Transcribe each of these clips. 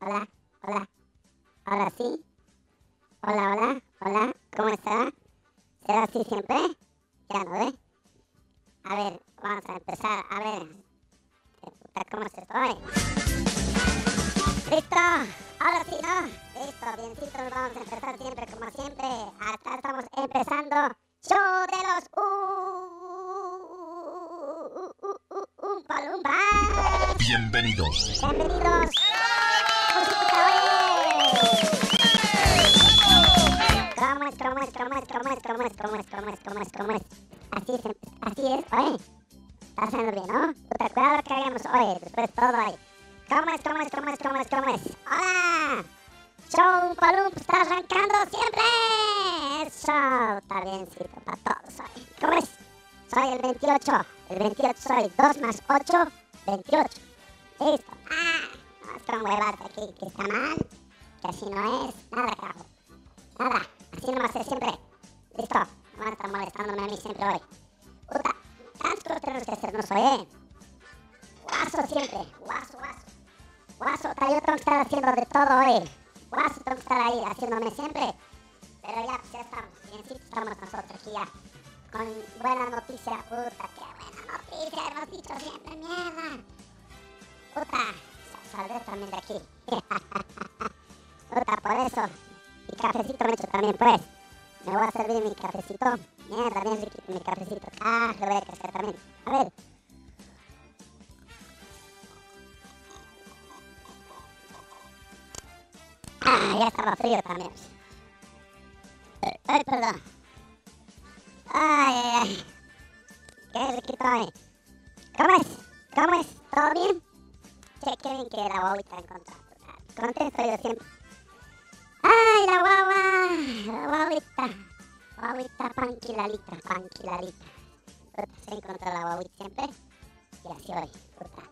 hola, hola. Ahora sí. Hola, hola, hola. ¿Cómo está? ¿Será así siempre? Ya no ve. A ver, vamos a empezar. A ver. ¿Cómo se estoy? ¡Listo! Ahora sí, ¿no? Listo, biencito, vamos a empezar siempre como siempre. Acá estamos empezando. Show de los Umpalumbas. Bienvenidos. Bienvenidos. ¿Cómo es, cómo es, cómo es, cómo es, cómo es, cómo es, cómo es, cómo es, cómo es? Así es, así es, oye. Está haciendo bien, ¿no? Puta, cuidado que hagamos hoy, después todo ahí. ¿Cómo es, cómo es, cómo es, cómo es, cómo es? ¡Hola! Show Palump está arrancando siempre. Eso está biencito para todos. ¿Cómo es? Soy el 28. El 28 soy 2 más 8, 28. Listo. Ah, no es con huevas aquí que está mal. Que así no es. Nada, carajo. Nada. Así no va a ser siempre. Listo. No van a estar molestándome a mí siempre hoy. Puta. Tantos tenemos que hacer, no soy, ¿eh? Guaso siempre. Guaso, guaso. Guaso, yo tengo que estar haciendo de todo hoy. Guaso, tengo que estar ahí haciéndome siempre. Pero ya, pues ya estamos. Biencito estamos nosotros aquí ya. Con buena noticia, puta. Qué buena noticia. Hemos dicho siempre, mierda. Puta. sa- Saldré también de aquí. por eso. Y cafecito me he hecho también, pues. Me voy a servir mi cafecito. Bien riquito mi cafecito. Ah, lo voy a hacer también. A ver. Ah, ya estaba frío también. Eh, Ay, perdón. Ay, ay, ay. Qué riquito hoy. ¿Cómo es? ¿Cómo es? ¿Todo bien? Che, qué bien que la guaguita encontró. Contento yo siempre. ¡Ay, la guagua! La guaguita. Guaguita panquilalita, panquilalita. Puta, se encontró la guaguita siempre. Y así hoy, puta.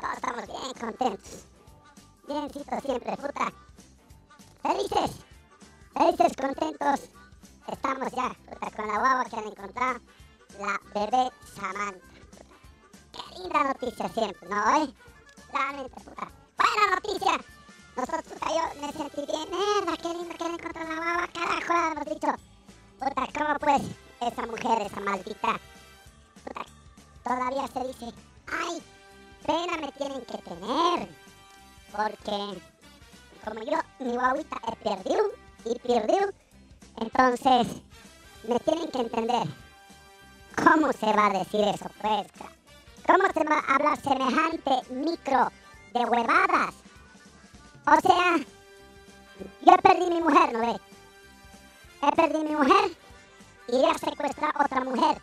Todos estamos bien contentos. Biencito siempre, puta. Felices. Felices, contentos. Estamos ya, puta, con la guagua que han encontrado. La bebé Samantha. Qué linda noticia siempre, ¿no? Eh? Realmente, puta. Buena noticia. Nosotros, puta, yo me sentí bien. Mierda, qué lindo que han encontrado la. Carajo, hemos dicho. Puta, ¿cómo pues esa mujer, esa maldita? Puta, todavía se dice, ay, pena me tienen que tener. Porque como yo, mi guaguita he perdido y perdido, entonces me tienen que entender. ¿Cómo se va a decir eso, pues? ¿Cómo se va a hablar semejante micro de huevadas? O sea, yo perdí mi mujer, ¿no ve? He perdido mi mujer y iré a secuestrar a otra mujer.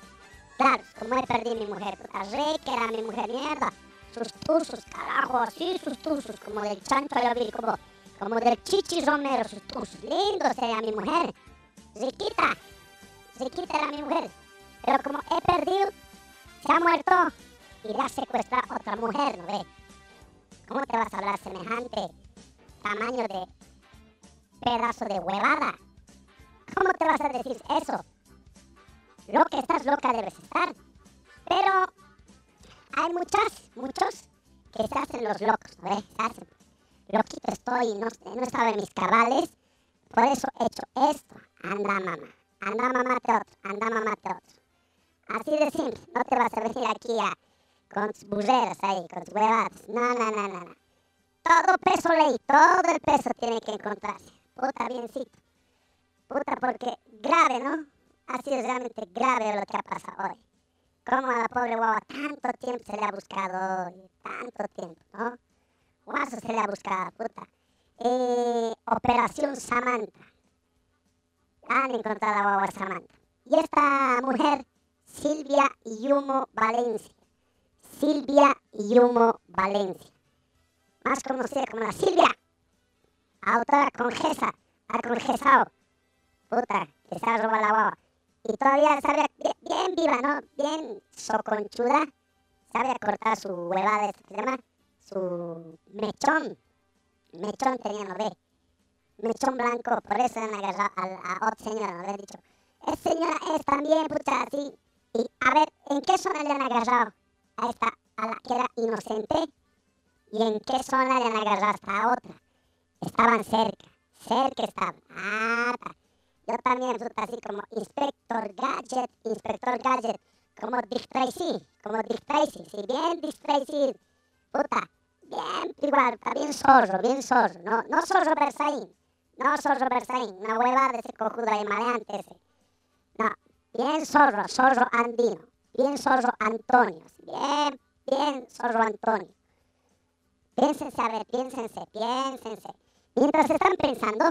Claro, como he perdido mi mujer, puta, re era mi mujer, mierda. Sus tuzos, carajo, así sus tuzos, como del chancho yo vi, como, del chichi romero, sus tuzos. Lindo sería mi mujer. Riquita, riquita era mi mujer. Pero como he perdido, se ha muerto, iré a secuestrar a otra mujer, ¿no ve? ¿Cómo te vas a hablar semejante tamaño de pedazo de huevada? ¿Cómo te vas a decir eso? Lo que estás loca debes estar. Pero hay muchas, muchos que se hacen los locos, ¿no ves? Se hacen. Loquito estoy, no, no estaba en mis cabales, por eso he hecho esto. Anda mamá, anda mamate otro, anda mamate otro. Así de simple, no te vas a venir aquí a, con tus burreras ahí, con tus huevadas. No, no, no, no, no. Todo peso ley, todo el peso tiene que encontrarse. Puta biencito. Puta, porque grave, ¿no? Ha sido realmente grave lo que ha pasado hoy. Como a la pobre guagua tanto tiempo se le ha buscado hoy. Tanto tiempo, ¿no? Guaso se le ha buscado, puta. Eh, Operación Samantha. Han encontrado a guagua Samantha. Y esta mujer, Silvia Yumo Valencia. Silvia Yumo Valencia. Más conocida como la Silvia. Autora congesa. Ha congesado. Puta, que se ha robado la guagua. Y todavía sabe bien, bien viva, ¿no? Bien soconchuda. Sabe cortar su huevada, ¿esto se llama? Su mechón. Mechón tenía, ¿no ve? Mechón blanco, por eso han agarrado a, a otra señora, ¿no? Le han dicho, esta señora es también, pucha, así. Y a ver, ¿en qué zona le han agarrado a esta, a la que era inocente? ¿Y en qué zona le han agarrado a esta otra? estaban cerca, cerca estaban. Ah, yo también, puta, así como Inspector Gadget, Inspector Gadget, como Dick como Dick Tracy, sí, bien Dick puta, bien, igual, bien zorro, bien zorro, no, no zorro Bersaín, no zorro Bersaín, una hueva de ese cojudo ahí maleante ese, no, bien zorro, zorro andino, bien zorro Antonio, bien, bien zorro Antonio. Piénsense, a ver, piénsense, piénsense. Mientras están pensando,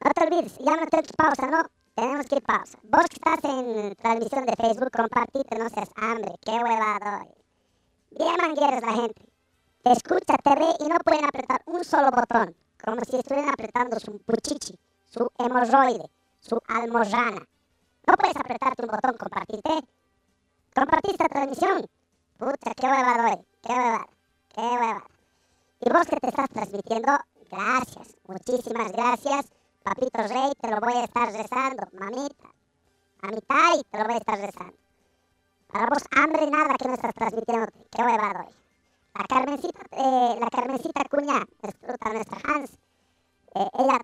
no te olvides, ya no tenemos pausa, ¿no? Tenemos que ir pausa. Vos que estás en transmisión de Facebook, compartite, no seas hambre, qué huevado. hoy. Bien mangueras la gente. Te escucha, te ve y no pueden apretar un solo botón, como si estuvieran apretando su puchichi, su hemorroide, su almorrana. No puedes apretarte un botón, compartirte. Compartir esta transmisión. Pucha, qué huevado, hoy, qué huevado, qué huevado. Y vos que te estás transmitiendo, gracias, muchísimas gracias. Papito Rey, te lo voy a estar rezando, mamita. Mamita, y te lo voy a estar rezando. Para vos, hambre nada que no estás transmitiendo, qué huevado hoy. La Carmencita, eh, la Carmencita Cuña, nuestra, nuestra Hans, eh, ella,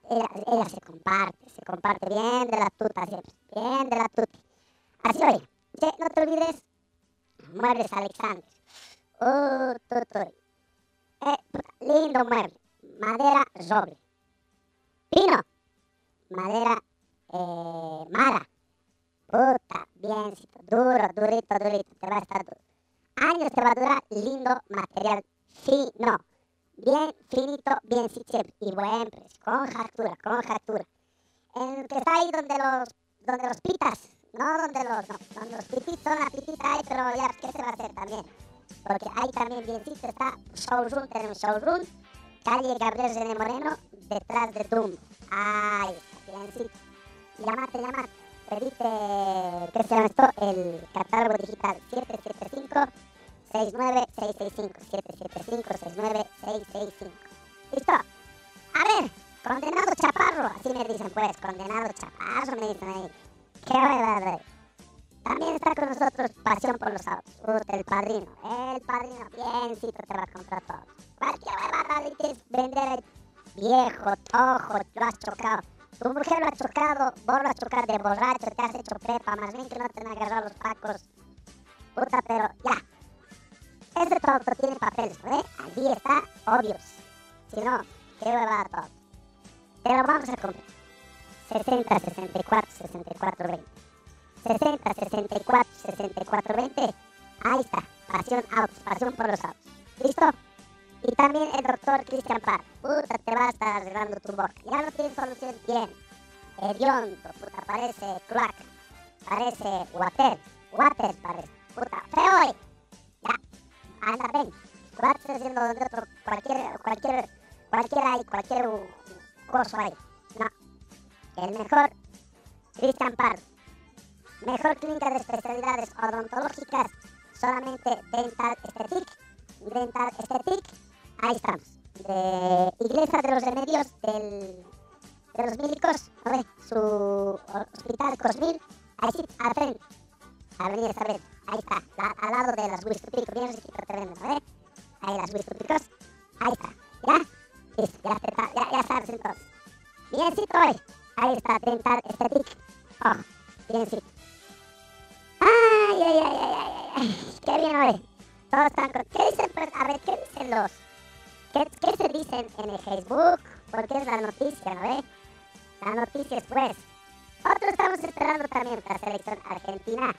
ella, se comparte, se comparte bien de la tuta siempre, bien de la tuta. Así oye, no te olvides, Muebles Alexander. Uh, tutuy. Eh, lindo mueble, madera roble. Pino, madera eh, mara. Puta, biencito, duro, durito, durito, te va a estar duro. Años te va a durar, lindo material fino. Bien finito, bien siempre. Y buen precio, con factura, con factura. En que está ahí donde los, donde los pitas, no donde los, no, donde los pititos son la pitita ahí, pero ya, ¿qué se va a hacer también? Porque ahí también biencito está showroom, tenemos showroom, calle Gabriel René Moreno, detrás de Doom. Ahí está, biencito. Llamate, llamate. Pedite, ¿qué se llama esto? El catálogo digital 775 69665 775 69665 ¿Listo? A ver, condenado chaparro, así me dicen pues, condenado chaparro me dicen ahí. Qué verdad, También está con nosotros Pasión por los Autos, Puta, el padrino, el padrino, biencito te va a comprar todo. Cualquier huevada le quieres vender viejo, tojo, lo has chocado. Tu mujer lo ha chocado, vos lo has chocado de borracho, te has hecho prepa, más bien que no te han agarrado los pacos. Puta, pero ya. Ese tonto tiene papeles, ¿eh? Allí está, obvios. Si no, qué huevada todo. Pero vamos a comprar. 60, 64, 64, 20. 60, 64, 64, 20. Ahí está. Pasión autos, pasión por los autos. ¿Listo? Y también el doctor Cristian Parr. Puta, te va a estar arreglando tu boca. Ya no tiene solución bien. Hediondo, puta, parece cloaca. Parece water. Water parece. Puta, feo. eh. Ya, anda, ven. Water haciendo donde otro, cualquier, cualquier, cualquier ahí, cualquier uh, coso ahí. No. El mejor, Cristian Parr. Mejor clínica de especialidades odontológicas, solamente Dental Esthetic. Dental Esthetic, ahí estamos. De Iglesia de los Remedios del, de los Médicos, ¿no? Su hospital Cosmil, ahí sí, al frente. Avenida Isabel, ahí está, la- al lado de las Huistupicos, bien riquito te venden, ¿no ve? Ahí las Huistupicos, ahí está, ¿ya? Ya, te ya, ya sabes entonces. Biencito hoy. Ahí está, Dental Esthetic. Oh, biencito. Ay, ay, ay, ay, ay. Qué bien hoy. Todos están con... ¿Qué dicen? pues? A ver, ¿qué dicen los... ¿Qué, se dicen en el Facebook? Porque es la noticia, ¿no ve? La noticia es pues. Otros estamos esperando también la selección argentina.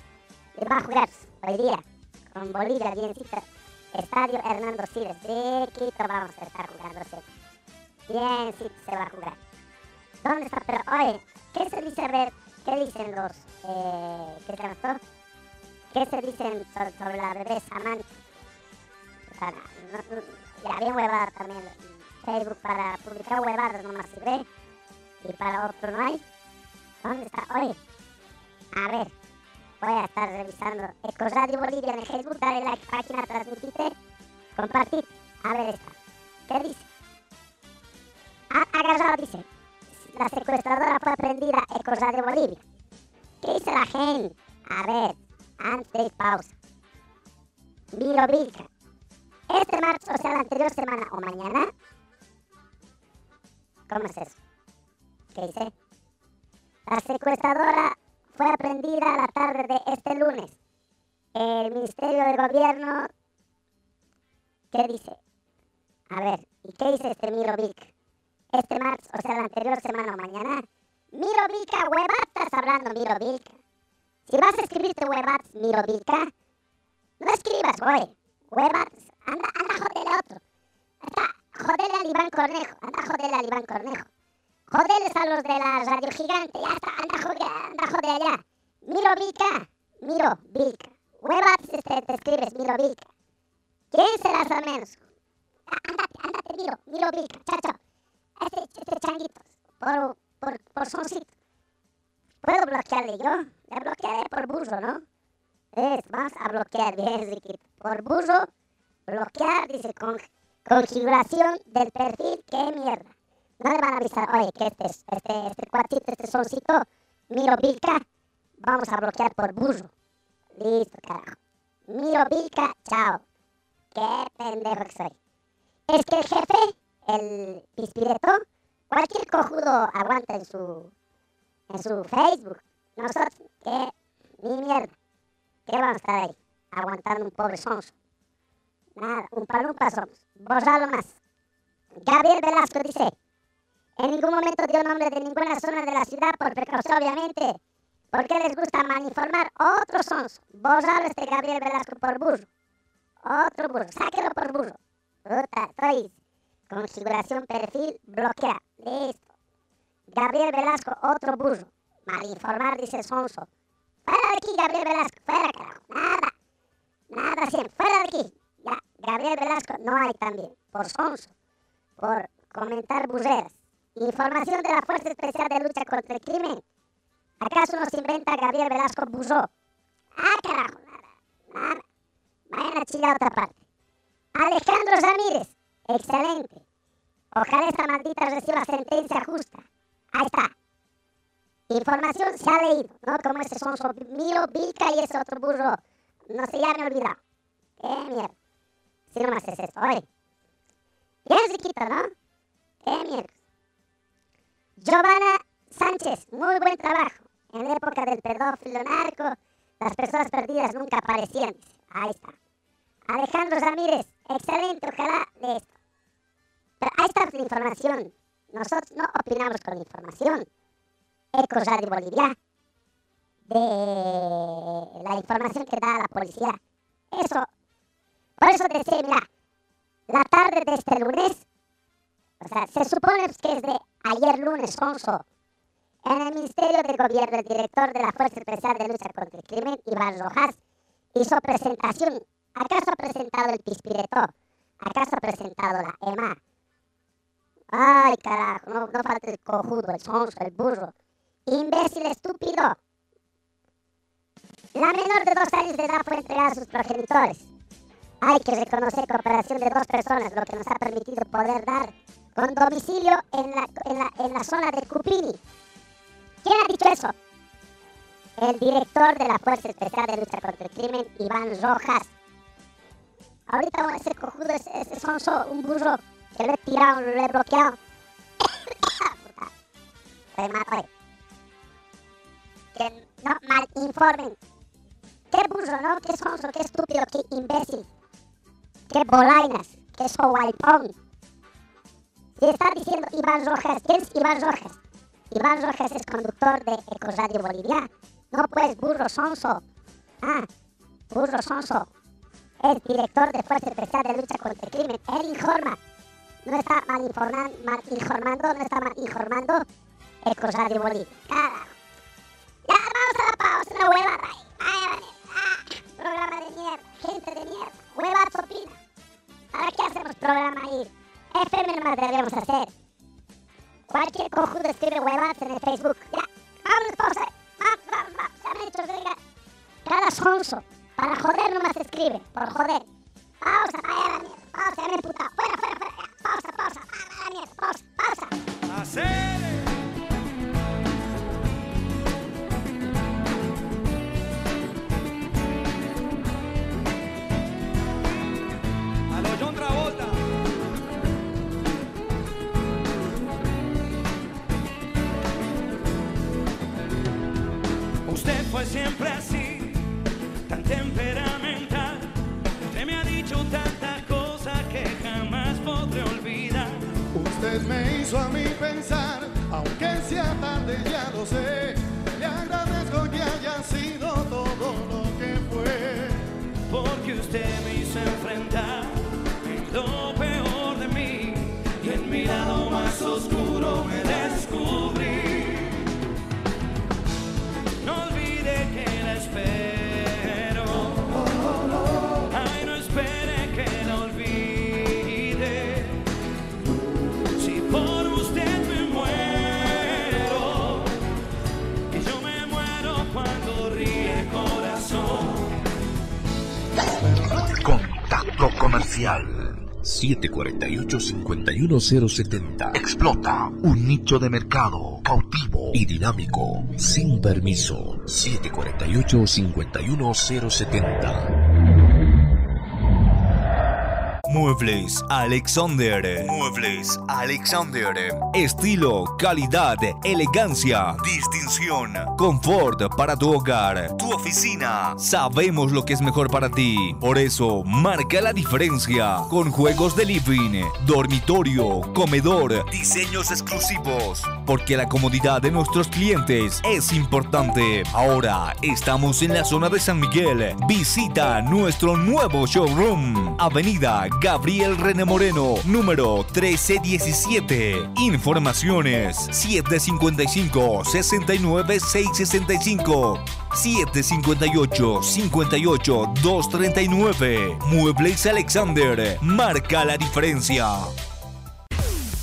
Va a jugar hoy día con Bolivia, biencito. Estadio Hernando Siles. De Quito vamos a estar jugando siempre. Biencito se va a jugar. ¿Dónde está? Pero, oye, ¿qué se dice? A ver, ¿qué dicen los... Eh, ¿Qué se llama? ¿Qué se dicen sobre, la bebé Samantha? O sea, no- no- ya bien huevada también. Facebook para publicar huevadas nomás sirve. Y para otro no hay. ¿Dónde está? Oye, a ver, voy a estar revisando Ecoradio Bolivia en el Facebook. Dale like, página, transmitite, compartir. A ver esta. ¿Qué dice? Ha agarrado, dice. La secuestradora fue prendida Ecoradio Bolivia. ¿Qué dice la gente? A ver, antes pausa. Vilo Vilca. Este martes, o sea, la anterior semana o mañana, ¿Cómo es eso? ¿Qué dice? La secuestradora fue aprendida la tarde de este lunes. El Ministerio del Gobierno... ¿Qué dice? A ver, ¿y qué dice este Mirovic? Este martes, o sea, la anterior semana o mañana. Mirovica, huevat, estás hablando, Mirovica. Si vas a escribirte huevats, Mirovica, no escribas, oye. Huevats, anda, anda a joderle a otro. Anda, joderle al Iván Cornejo, anda a joderle al Iván Cornejo. Joderles a los de la radio gigante, ya está, anda a joder, anda a joder allá. Mirovica, Mirovica. Huevats, este, te escribes, Mirovica. ¿Quién serás al menos? Ándate, ándate, Miro, Mirovica, chacho. Este, este changuito, por, por, por soncito. ¿Puedo bloquearle yo? Le bloquearé por burro, ¿no? Es, vamos a bloquear, bien. Por burro, bloquear, dice, con configuración del perfil, qué mierda. No le van a avisar, oye, que este, este, este cuartito, este soncito, Miro Vilca, vamos a bloquear por burro. Listo, carajo. Miro Vilca, chao. Qué pendejo que soy. Es que el jefe, el pispireto, cualquier cojudo aguanta en su, en su Facebook. Nosotros, que ni mierda. ¿Qué vamos a estar ahí? Aguantando un pobre sonso. Nada, un palumpa somos. Borralo más. Gabriel Velasco dice, en ningún momento dio nombre de ninguna zona de la ciudad por precaución, obviamente. Porque les gusta malinformar otros sons. Borralo este Gabriel Velasco por burro. Otro burro. Sáquelo por burro. Puta, estoy. Configuración perfil bloquea. Listo. Gabriel Velasco, otro burro. Malinformar, dice Sonso. Fuera de aquí, Gabriel Velasco. Fuera, carajo. Nada. Nada siempre. Fuera de aquí. Gabriel Velasco no hay también. Por Sonso. Por comentar burreras. Información de la Fuerza Especial de Lucha contra el Crimen. ¿Acaso nos inventa Gabriel Velasco Burro? Ah, carajo. Nada. Nada. Vayan a chillar a otra parte. Alejandro Ramírez. Excelente. Ojalá esta maldita reciba sentencia justa. Ahí está. Información se ha leído, ¿no? Como ese son Milo, Vilca y ese otro burro. No sé, ya me he olvidado. Qué mierda. Si no más es esto, oye. Ya es riquito, ¿no? Qué mierda. Giovanna Sánchez, muy buen trabajo. En la época del pedófilo narco, las personas perdidas nunca aparecían. Ahí está. Alejandro Ramírez, excelente, ojalá de esto. Pero ahí está la información. Nosotros no opinamos con información. Ecos Radio Bolivia, de la información que da la policía. Eso, por eso decía, mira, la tarde de este lunes, o sea, se supone que es de ayer lunes 11, en el Ministerio del Gobierno, el director de la Fuerza Especial de Lucha contra el Crimen, Iván Rojas, hizo presentación. ¿Acaso ha presentado el Pispireto? ¿Acaso ha presentado la EMA? Ay, carajo, no, no falta el cojudo, el sonso, el burro. Imbécil estúpido. La menor de dos años de edad fue entregada a sus progenitores. Hay que reconocer cooperación de dos personas, lo que nos ha permitido poder dar con domicilio en la, en la, en la zona de Cupini. ¿Quién ha dicho eso? El director de la Fuerza Especial de Lucha contra el Crimen, Iván Rojas. Ahorita ese cojudo, ese, ese sonso, un burro, que lo he tirado, lo he bloqueado. Puta. Que no mal informen. Qué burro, ¿no? Qué sonso, qué estúpido, qué imbécil. Qué bolainas, qué soguaipón. Si está diciendo Iván Rojas, ¿quién es Iván Rojas? Iván Rojas es conductor de Ecoradio Bolivia. No, pues, burro sonso. Ah, burro sonso. Es director de Fuerza Especial de Lucha contra el Crimen. Él informa no está mal, informando, mal informando, no está mal informando Ecos Radio Bolivia. Carajo. Ya, vamos a la pausa, una hueva, ay, ay, ah, programa de mierda, gente de mierda, hueva opina. ¿Para qué hacemos programa ahí? FM nomás deberíamos hacer. Cualquier cojudo escribe huevas en el Facebook. Ya, vamos, pausa. Vamos, vamos, vamos, ya me he. Cada sonso, para joder nomás escribe, por joder pausa para la mierda, pausa, puta, fuera, fuera, fuera, pausa, pausa, para la mierda, pausa, pausa. ¡Hacer! A lo John Usted fue siempre así, tan temperado Usted me ha dicho tanta cosa que jamás podré olvidar. Usted me hizo a mí pensar, aunque sea tarde ya lo sé. Le agradezco que haya sido todo lo que fue. Porque usted me hizo enfrentar en lo peor de mí y en mi lado más oscuro me descubrí. Comercial 748-51070. Explota un nicho de mercado cautivo y dinámico, sin permiso. 748-51070. Muebles Alexander. Muebles Alexander. Estilo, calidad, elegancia, distinción, confort para tu hogar, tu oficina. Sabemos lo que es mejor para ti. Por eso, marca la diferencia con juegos de living, dormitorio, comedor, diseños exclusivos. Porque la comodidad de nuestros clientes es importante. Ahora estamos en la zona de San Miguel. Visita nuestro nuevo showroom. Avenida Gabriel René Moreno, número 1317. Informaciones 755 69 665 758 58 239. Muebles Alexander. Marca la diferencia.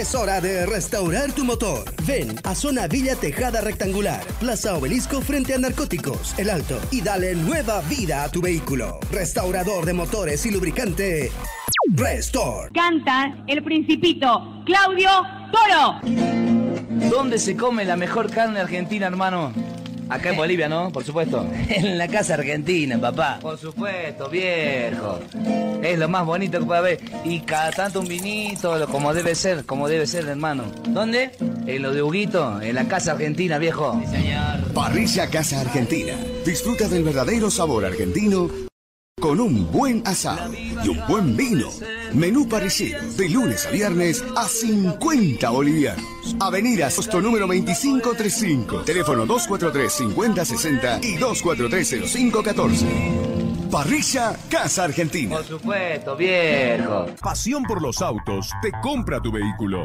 Es hora de restaurar tu motor. Ven a Zona Villa Tejada Rectangular, Plaza Obelisco frente a Narcóticos, El Alto, y dale nueva vida a tu vehículo. Restaurador de motores y lubricante. Restore. Canta el principito Claudio Toro. ¿Dónde se come la mejor carne argentina, hermano? Acá en Bolivia, ¿no? Por supuesto. En la casa argentina, papá. Por supuesto, viejo. Es lo más bonito que puede haber. Y cada tanto un vinito, lo- como debe ser, como debe ser, hermano. ¿Dónde? En lo de Huguito, en la casa argentina, viejo. Parrilla Casa Argentina. Disfruta del verdadero sabor argentino con un buen asado y un buen vino. Menú parrillero de lunes a viernes a 50 bolivianos. Avenida Sosto número 2535. Teléfono 243-5060 y 243-0514. Parrilla Casa Argentina. Por supuesto, viejo. Pasión por los autos te compra tu vehículo.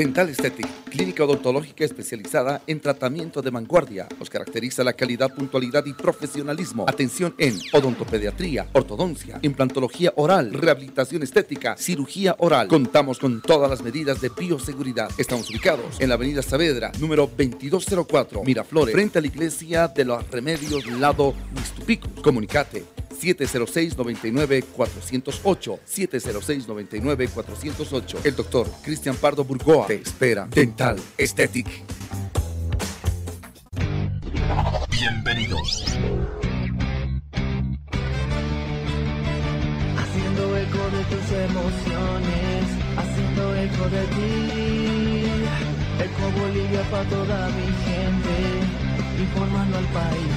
Dental Aesthetic, clínica odontológica especializada en tratamiento de vanguardia. Nos caracteriza la calidad, puntualidad y profesionalismo. Atención en odontopediatría, ortodoncia, implantología oral, rehabilitación estética, cirugía oral. Contamos con todas las medidas de bioseguridad. Estamos ubicados en la avenida Saavedra, número 2204, Miraflores, frente a la iglesia de los Remedios, lado Mistupico. Comunicate 706-99-408. 706-99-408. El doctor Cristian Pardo Burgoa te espera. Dental Aesthetic. Bienvenidos. Haciendo eco de tus emociones, haciendo eco de ti. Eco Bolivia para toda mi gente, informando al país.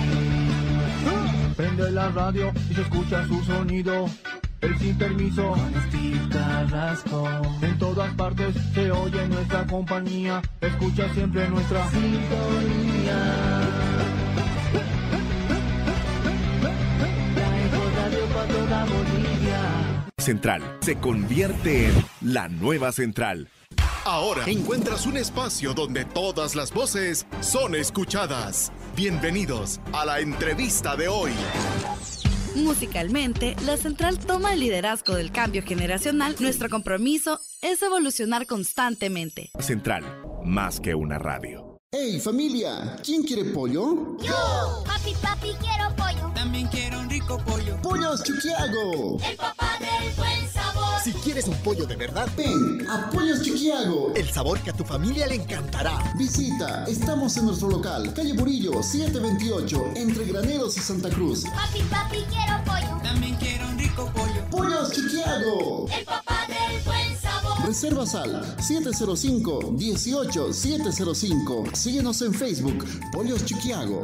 Prende la radio y se escucha su sonido. El sin permiso con Steve Carrasco. En todas partes se oye nuestra compañía. Escucha siempre nuestra sintonía. La Eco Radio para toda Bolivia. Central se convierte en la nueva central. Ahora encuentras un espacio donde todas las voces son escuchadas. Bienvenidos a la entrevista de hoy. Musicalmente, la Central toma el liderazgo del cambio generacional. Nuestro compromiso es evolucionar constantemente. Central, más que una radio. ¡Hey familia! ¿Quién quiere pollo? ¡Yo! Papi, papi, quiero pollo. También quiero un rico pollo. ¡Pollos Chuquiago! El papá del buen sabor. Si quieres un pollo de verdad, ven a Pollos Chuquiago. El sabor que a tu familia le encantará. Visita, estamos en nuestro local, calle Burillo, 728, entre Graneros y Santa Cruz. Papi, papi, quiero pollo. También quiero un rico pollo. ¡Pollos Chuquiago! El papá del buen sabor. Reserva al 705-18-705. Síguenos en Facebook, Pollos Chuquiago.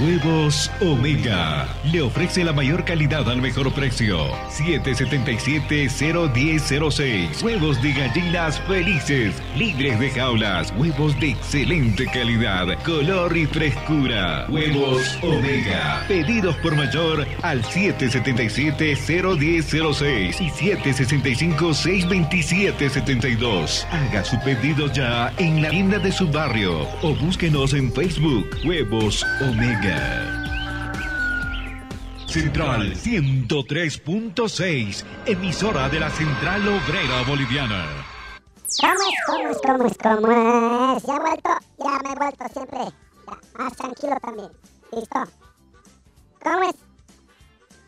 Huevos Omega. Le ofrece la mayor calidad al mejor precio. 777-01006. Huevos de gallinas felices, libres de jaulas. Huevos de excelente calidad, color y frescura. Huevos Omega. Pedidos por mayor al 777-01006 y 765-627-72. Haga su pedido ya en la tienda de su barrio o búsquenos en Facebook. Huevos Omega. Central 103.6, emisora de la Central Obrera Boliviana. ¿Cómo es? ¿Cómo es? Ya he vuelto, ya me he vuelto siempre más tranquilo también. ¿Listo? ¿Cómo es?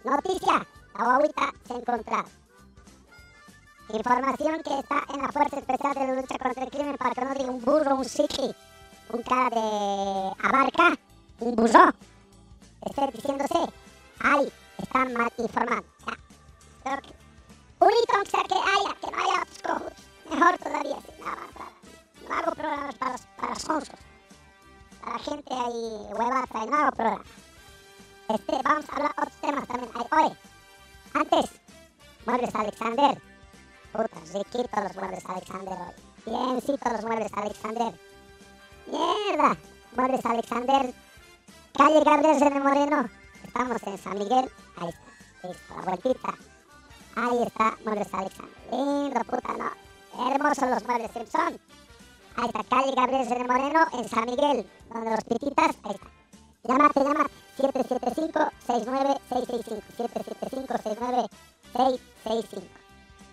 Noticia, la guaguita se ha encontrado. Información que está en la Fuerza Especial de Lucha contra el Crimen para que no diga un burro, un cicli, un cara de abarca un burro esté diciéndose, ay, están mal informando. Ya. Que sea que haya, que no haya otros cojudos. Mejor todavía, sí, nada más. nada. No hago programas para, para sonsos. Para gente ahí huevata, y no hago programas. Este, vamos a hablar otros temas también. Ay, oye, antes, muebles Alexander. Puta, riquito los muebles Alexander hoy. Biencito los muebles Alexander. Mierda, muebles Alexander Calle Gabriel René Moreno. Estamos en San Miguel. Ahí está. Listo, la vueltita. Ahí está, Muebles Alexander. Lindo, puta, no. Hermosos los muebles Simpson. Ahí está, calle Gabriel René Moreno en San Miguel. Donde los pititas. Ahí está. Llámate, llama 775-69665. 775-69665.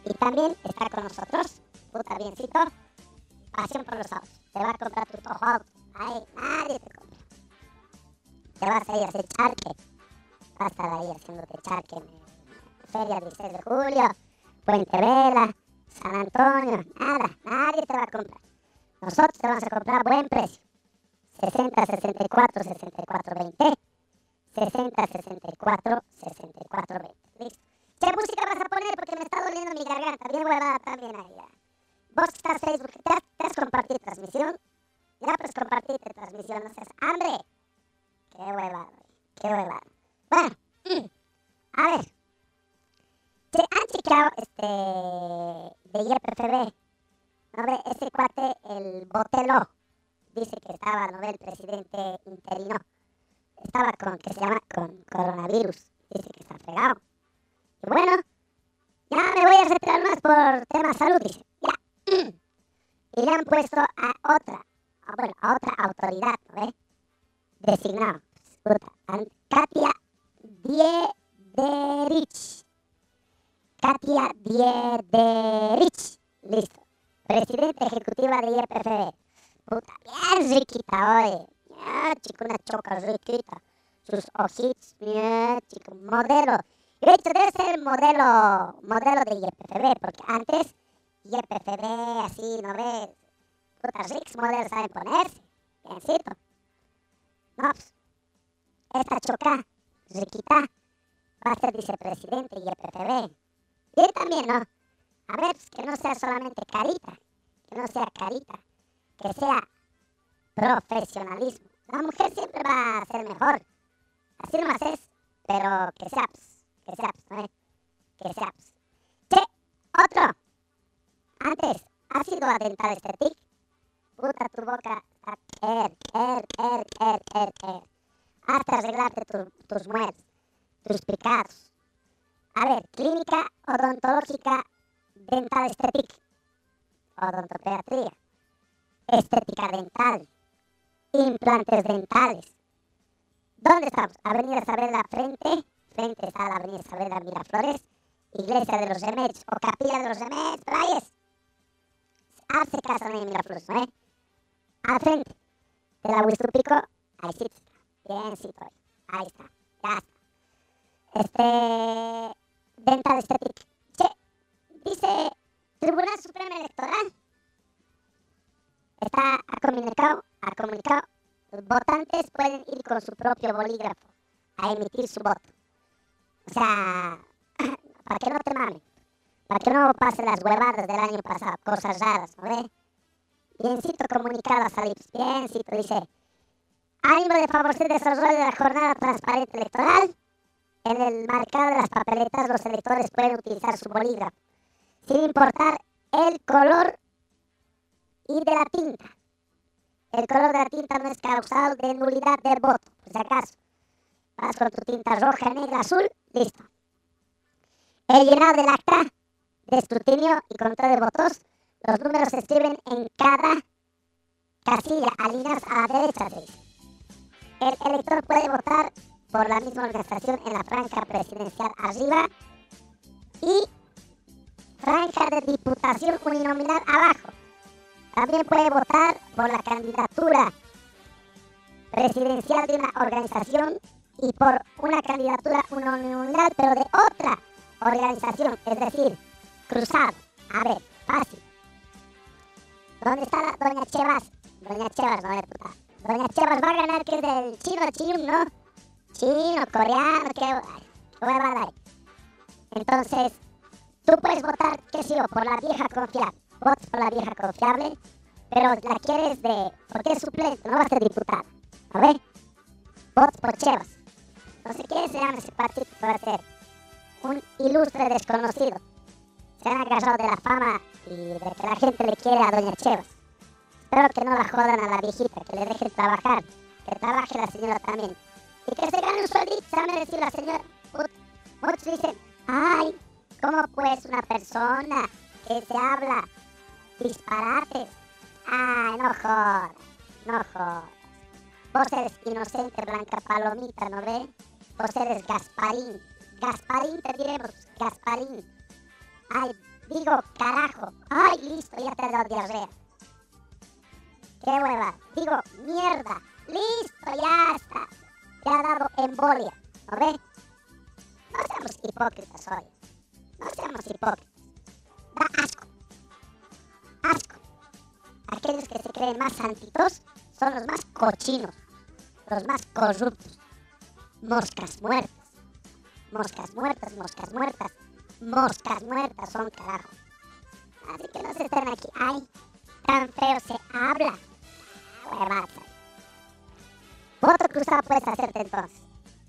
Y también está con nosotros, puta biencito, pasión por los autos. Te va a comprar tu tojo auto. Ahí, nadie te te vas a ir a hacer charque. Vas a estar ahí haciéndote charque en Feria 16 de Julio, Puente Vela, San Antonio, nada, nadie te va a comprar. Nosotros te vamos a comprar buen precio. 60 64 64 20. 60 64 64 20. Listo. ¿Qué música vas a poner? Porque me está doliendo mi garganta. Bien huevada también ahí. Ya. Vos que estás Facebook, ¿te has, te has compartido transmisión? Ya pues compartiste transmisión, no seas hambre. Qué huevada, qué huevada. Bueno, mm, a ver. Se han chequeado este de. ¿No ve? Ese cuate, el Botelo, dice que estaba, ¿no? El presidente interino. Estaba con, que se llama, con coronavirus. Dice que está fregado. Y bueno, ya me voy a retirar más por tema salud, dice. Ya. Y le han puesto a otra, a, bueno, a otra autoridad, ¿no? Designado. Katia Diederich. Katia Diederich. Listo. Presidenta ejecutiva de IPFB. Puta, bien riquita, oye. Ya, chico, una choca riquita. Sus ojitos, bien, chico, modelo. Y de hecho debe ser el modelo, modelo de IPFB, porque antes IPFB, así, ¿no ves? Puta, ricos modelos saben ponerse. Biencito. No, esta choca, riquita, va a ser vicepresidente y EPTV. Y él también, ¿no? A ver, pues, que no sea solamente carita, que no sea carita, que sea profesionalismo. La mujer siempre va a ser mejor. Así nomás es, pero que sea, pues, que sea, pues, ¿no? Que sea, pues. Che, otro. Antes, ¿has ido a Dental Estetic? Puta, tu boca está er, er, er, er, er, er. Hasta arreglarte tu, tus muelas, tus picados. A ver, clínica odontológica dental estética. odontopediatría, estética dental, implantes dentales. ¿Dónde estamos? Avenida Saavedra frente, frente está la Avenida Saavedra Miraflores, Iglesia de los Remedios o Capilla de los Remedios, playas. Hace casa en Miraflores, eh? Al frente de la Huistupico, ahí sí. Bien, sí, pues. Ahí está, ya está. Este. Dental Estética. Che, dice Tribunal Supremo Electoral. Está ha comunicado, ha comunicado, los votantes pueden ir con su propio bolígrafo a emitir su voto. O sea, para que no te mamen, para que no pasen las huevadas del año pasado, cosas raras, ¿no ve? Biencito comunicado a salir, biencito, dice, ánimo de favorecer el desarrollo de la jornada transparente electoral, en el marcado de las papeletas los electores pueden utilizar su bolígrafo, sin importar el color y de la tinta. El color de la tinta no es causal de nulidad del voto, por si acaso. Vas con tu tinta roja, negra, azul, listo. El llenado del acta de escrutinio y conteo de votos, los números se escriben en cada casilla, alineados a la derecha, dice. El elector puede votar por la misma organización en la franja presidencial arriba y franja de diputación uninominal abajo. También puede votar por la candidatura presidencial de una organización y por una candidatura uninominal, pero de otra organización, es decir, cruzado. A ver, fácil. ¿Dónde está doña Chevas? Doña Chevas, no es puta. Doña Chevas va a ganar que es del chino chino, ¿no? Chino, coreano, qué, qué huevada hay. Entonces, tú puedes votar, qué sé yo, por la vieja confiable. Votas por la vieja confiable, pero la quieres de. porque es suplente, no va a ser diputada. ¿A ver? Votas por Chevas. No sé qué se llama ese partido a ser un ilustre desconocido. Se han agarrado de la fama y de que la gente le quiere a Doña Chevas. Espero que no la jodan a la viejita, que le dejen trabajar, que trabaje la señora también. Y que se gane un sueldito, sabe decir la señora. Muchos dicen, ay, ¿cómo pues una persona que se habla disparates? Ay, no jodas, no jodas. Vos eres inocente, Blanca Palomita, ¿no ve? Vos eres Gasparín. Gasparín te diremos, Gasparín. Ay, digo, carajo. Ay, listo, ya te ha dado diarrea. Qué hueva. Digo, mierda. Listo, ya está. Te ha dado embolia. ¿No ve? No seamos hipócritas hoy. No seamos hipócritas. Da asco. Asco. Aquellos que se creen más santitos son los más cochinos. Los más corruptos. Moscas muertas. Moscas muertas, moscas muertas. Moscas muertas son carajo. Así que no se estén aquí. Ay, tan feo se habla. Huevadas. Voto cruzado puedes hacerte entonces.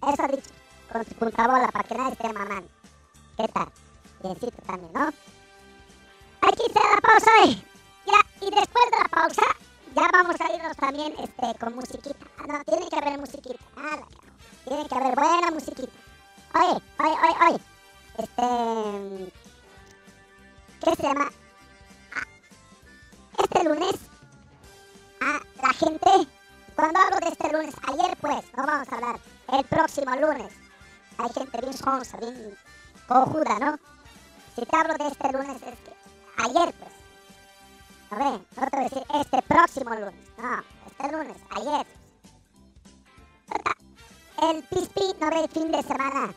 Eso ha dicho. Con tu punta bola para que nadie esté mamando. ¿Qué tal? Biencito también, ¿no? Aquí da la pausa hoy. Ya, y después de la pausa, ya vamos a irnos también este, con musiquita. Ah, no, tiene que haber musiquita. Ah, la. Tiene que haber buena musiquita. Oye, oye, oye, oye. Este. ¿Qué se llama? Ah, Este lunes, a la gente, cuando hablo de este lunes, ayer pues, no vamos a hablar, el próximo lunes, hay gente bien sonsa, bien cojuda, ¿no? Si te hablo de este lunes, es que ayer pues, a ver, no te voy a decir este próximo lunes, no, este lunes, ayer. El pispi no ve fin de semana.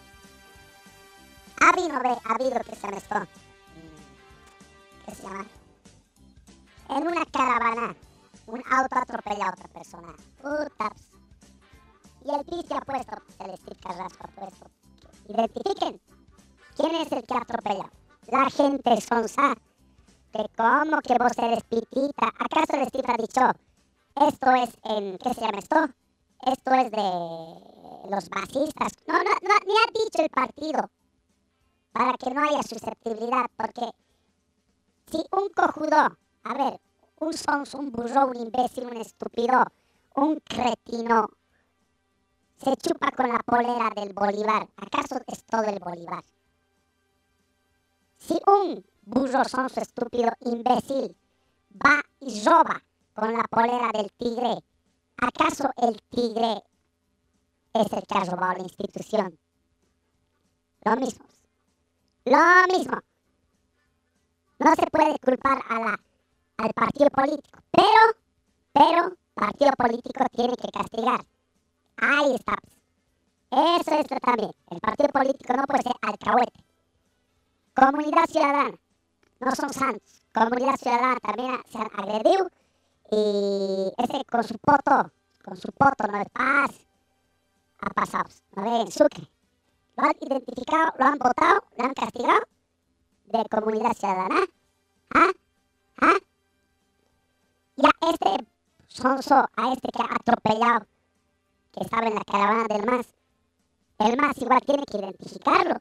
Ha habido que se esto. Mm, ¿Qué se llama? En una caravana, un auto atropella a otra persona. Puta. pues. Y el pispi ha puesto, el Steve Carrasco ha puesto. Identifiquen quién es el que ha atropellado. La gente sonsa. Que como que vos eres pitita. ¿Acaso el Steve ha dicho, esto es en, ¿qué se llama esto? Esto es de los basistas. No, no, no, ni ha dicho el partido. Para que no haya susceptibilidad. Porque si un cojudo, a ver, un sonso, un burro, un imbécil, un estúpido, un cretino, se chupa con la polera del Bolívar, ¿acaso es todo el Bolívar? Si un burro sonso, estúpido, imbécil, va y roba con la polera del tigre, ¿acaso el tigre es el que ha robado la institución? Lo mismo. Lo mismo. No se puede culpar a al partido político, pero, pero, partido político tiene que castigar. Ahí está. Eso es también. El partido político no puede ser alcahuete. Comunidad ciudadana. No son santos. Comunidad ciudadana también se han agredido y ese con su poto, con su poto no de paz, ha pasado. No ve en Sucre. Lo han identificado, lo han votado, lo han castigado de comunidad ciudadana. ¿Ah? ¿Ah? Y a este sonso, a este que ha atropellado, que estaba en la caravana del MAS, el MAS igual tiene que identificarlo.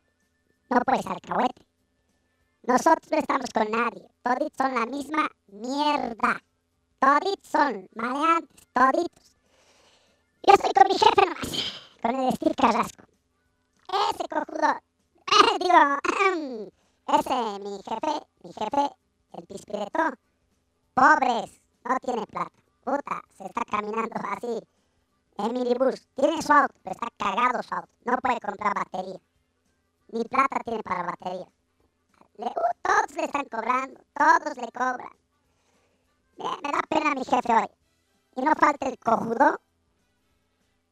No puede ser alcahuete. Nosotros no estamos con nadie. Todos son la misma mierda. Toditos son maleantes, toditos. Yo estoy con mi jefe nomás, con el Steve Carrasco. Ese cojudo, digo, ese mi jefe, mi jefe, el pispireto, pobres, no tiene plata. Puta, se está caminando así en minibús. Tiene su auto, pero está cagado su auto. No puede comprar batería. Ni plata tiene para batería. Uh, todos le están cobrando, todos le cobran. Me, da pena mi jefe hoy. Y no falta el cojudo,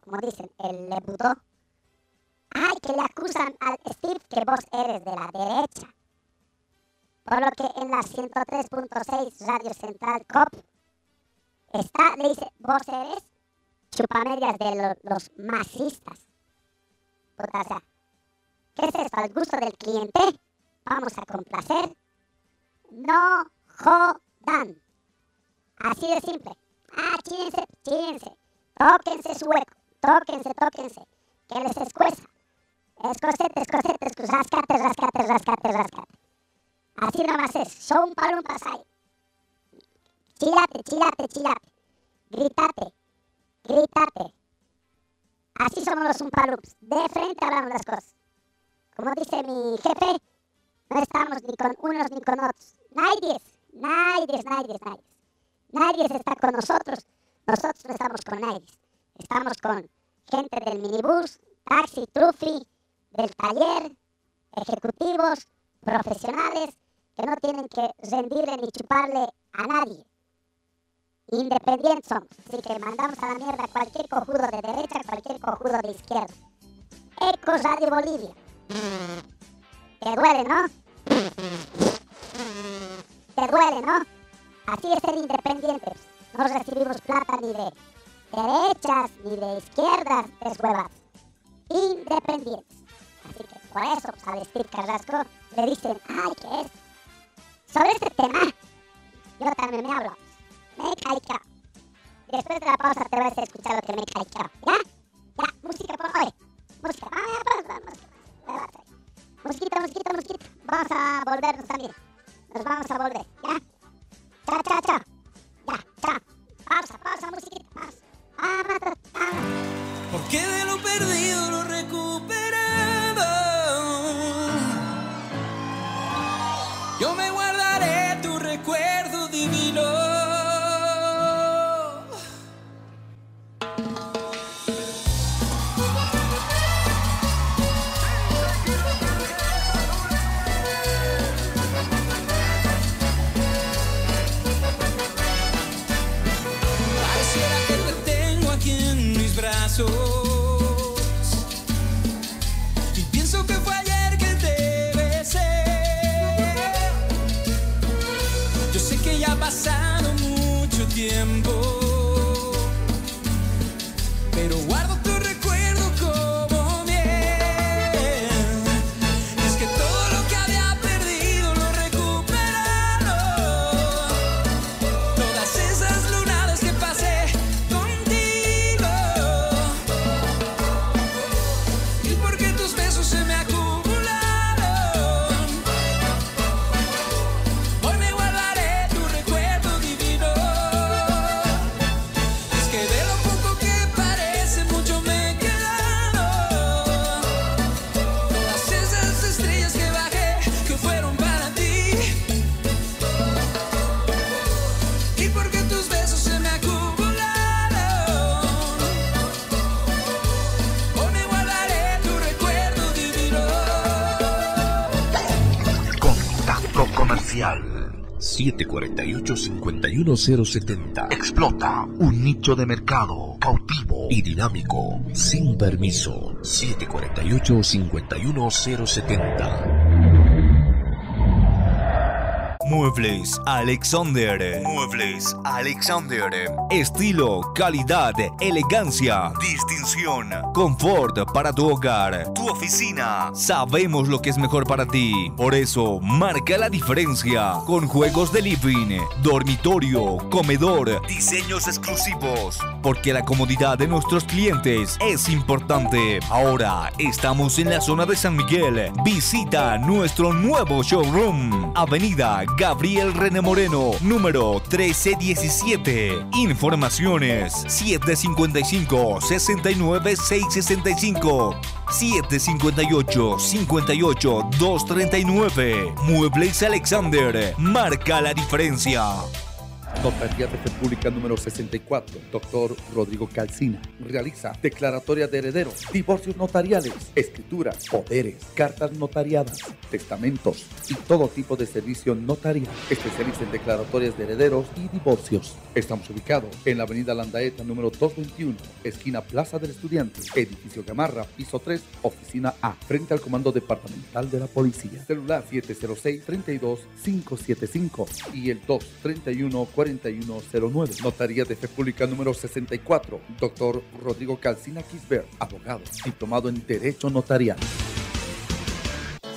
como dicen, el lebudó. Ay, que le acusan al Steve que vos eres de la derecha. Por lo que en la 103.6 Radio Central COP está, le dice, vos eres chupamedias de lo- los masistas. Puta, ¿qué es esto? ¿Al gusto del cliente? Vamos a complacer. No jodan. Así de simple. Ah, chírense, chírense. Tóquense su hueco. Tóquense, tóquense. Que les escueza. Escocete, escocete, escocete. Rascate, rascate, rascate, rascate. Así nomás es. Son palumpas ahí. Chillate, chillate, chillate. Gritate, gritate. Así somos los umpalumps. De frente hablamos las cosas. Como dice mi jefe, no estamos ni con unos ni con otros. Nadie, nadie, nadie, nadie. Nadie está con nosotros. Nosotros no estamos con nadie. Estamos con gente del minibús, taxi, trufi, del taller, ejecutivos, profesionales, que no tienen que rendirle ni chuparle a nadie. Independientes somos. Así que mandamos a la mierda cualquier cojudo de derecha, cualquier cojudo de izquierda. Eco Radio Bolivia. Te duele, ¿no? Te duele, ¿no? Así es ser independientes. No recibimos plata ni de derechas ni de izquierdas deshuevadas. Independientes. Por eso pues, al Steve Carrasco le dicen, ay, ¿qué es? Sobre este tema, yo también me hablo. Me he caicao. Después de la pausa te vas a escuchar lo que me he caicao. ¿Ya? Ya, música por hoy. Música, vamos, vamos. Mosquito, mosquito, mosquito. Vamos a volvernos también. Nos vamos a volver, ¿ya? Chao, chao, chao. Ya, chao. Pausa, pausa, musiquita, pausa. Vamos, vamos. Porque de lo perdido 748-51070. Explota un nicho de mercado cautivo y dinámico, sin permiso. 748-51070. Muebles Alexander. Muebles Alexander. Estilo, calidad, elegancia, distinción, confort para tu hogar, tu oficina. Sabemos lo que es mejor para ti. Por eso, marca la diferencia con juegos de living, dormitorio, comedor, diseños exclusivos. Porque la comodidad de nuestros clientes es importante. Ahora estamos en la zona de San Miguel. Visita nuestro nuevo showroom. Avenida Gabriel René Moreno, número 1317. Informaciones 755 69 665 758 58 239. Muebles Alexander. Marca la diferencia. Notaría de Fe Pública número 64, doctor Rodrigo Calcina. Realiza declaratoria de herederos, divorcios notariales, escrituras, poderes, cartas notariadas, testamentos y todo tipo de servicio notarial. Especialista en declaratorias de herederos y divorcios. Estamos ubicados en la avenida Landaeta número 221, esquina Plaza del Estudiante, edificio Gamarra, piso 3, oficina A, frente al Comando Departamental de la Policía. Celular 706-32-575 y el 231 4109. Notaría de Fe Pública número 64. Doctor Rodrigo Calcina Quisbert, abogado, diplomado en Derecho Notarial.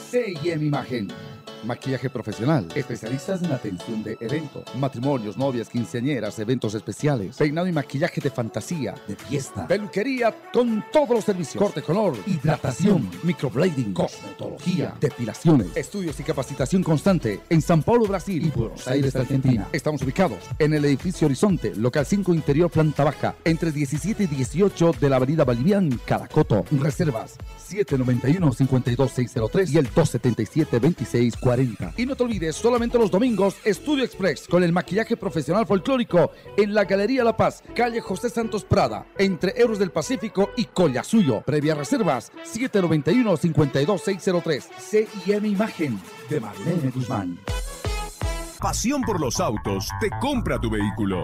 CIM Imagen. Maquillaje profesional, especialistas en atención de eventos, matrimonios, novias, quinceañeras, eventos especiales, peinado y maquillaje de fantasía, de fiesta, peluquería con todos los servicios, corte color, hidratación, microblading, cosmetología, depilaciones, estudios y capacitación constante en San Paulo, Brasil. Y Buenos Aires, Argentina. Estamos ubicados en el edificio Horizonte, local 5 interior, planta baja, entre 17 y 18 de la avenida Bolivian, Caracoto. Reservas 791-52603 y el 277-2640. Y no te olvides, solamente los domingos, Estudio Express con el maquillaje profesional folclórico en la Galería La Paz, calle José Santos Prada, entre Euros del Pacífico y Collasuyo. Previa reservas 791-52603. CIM Imagen de Marlene Guzmán. Pasión por los autos te compra tu vehículo.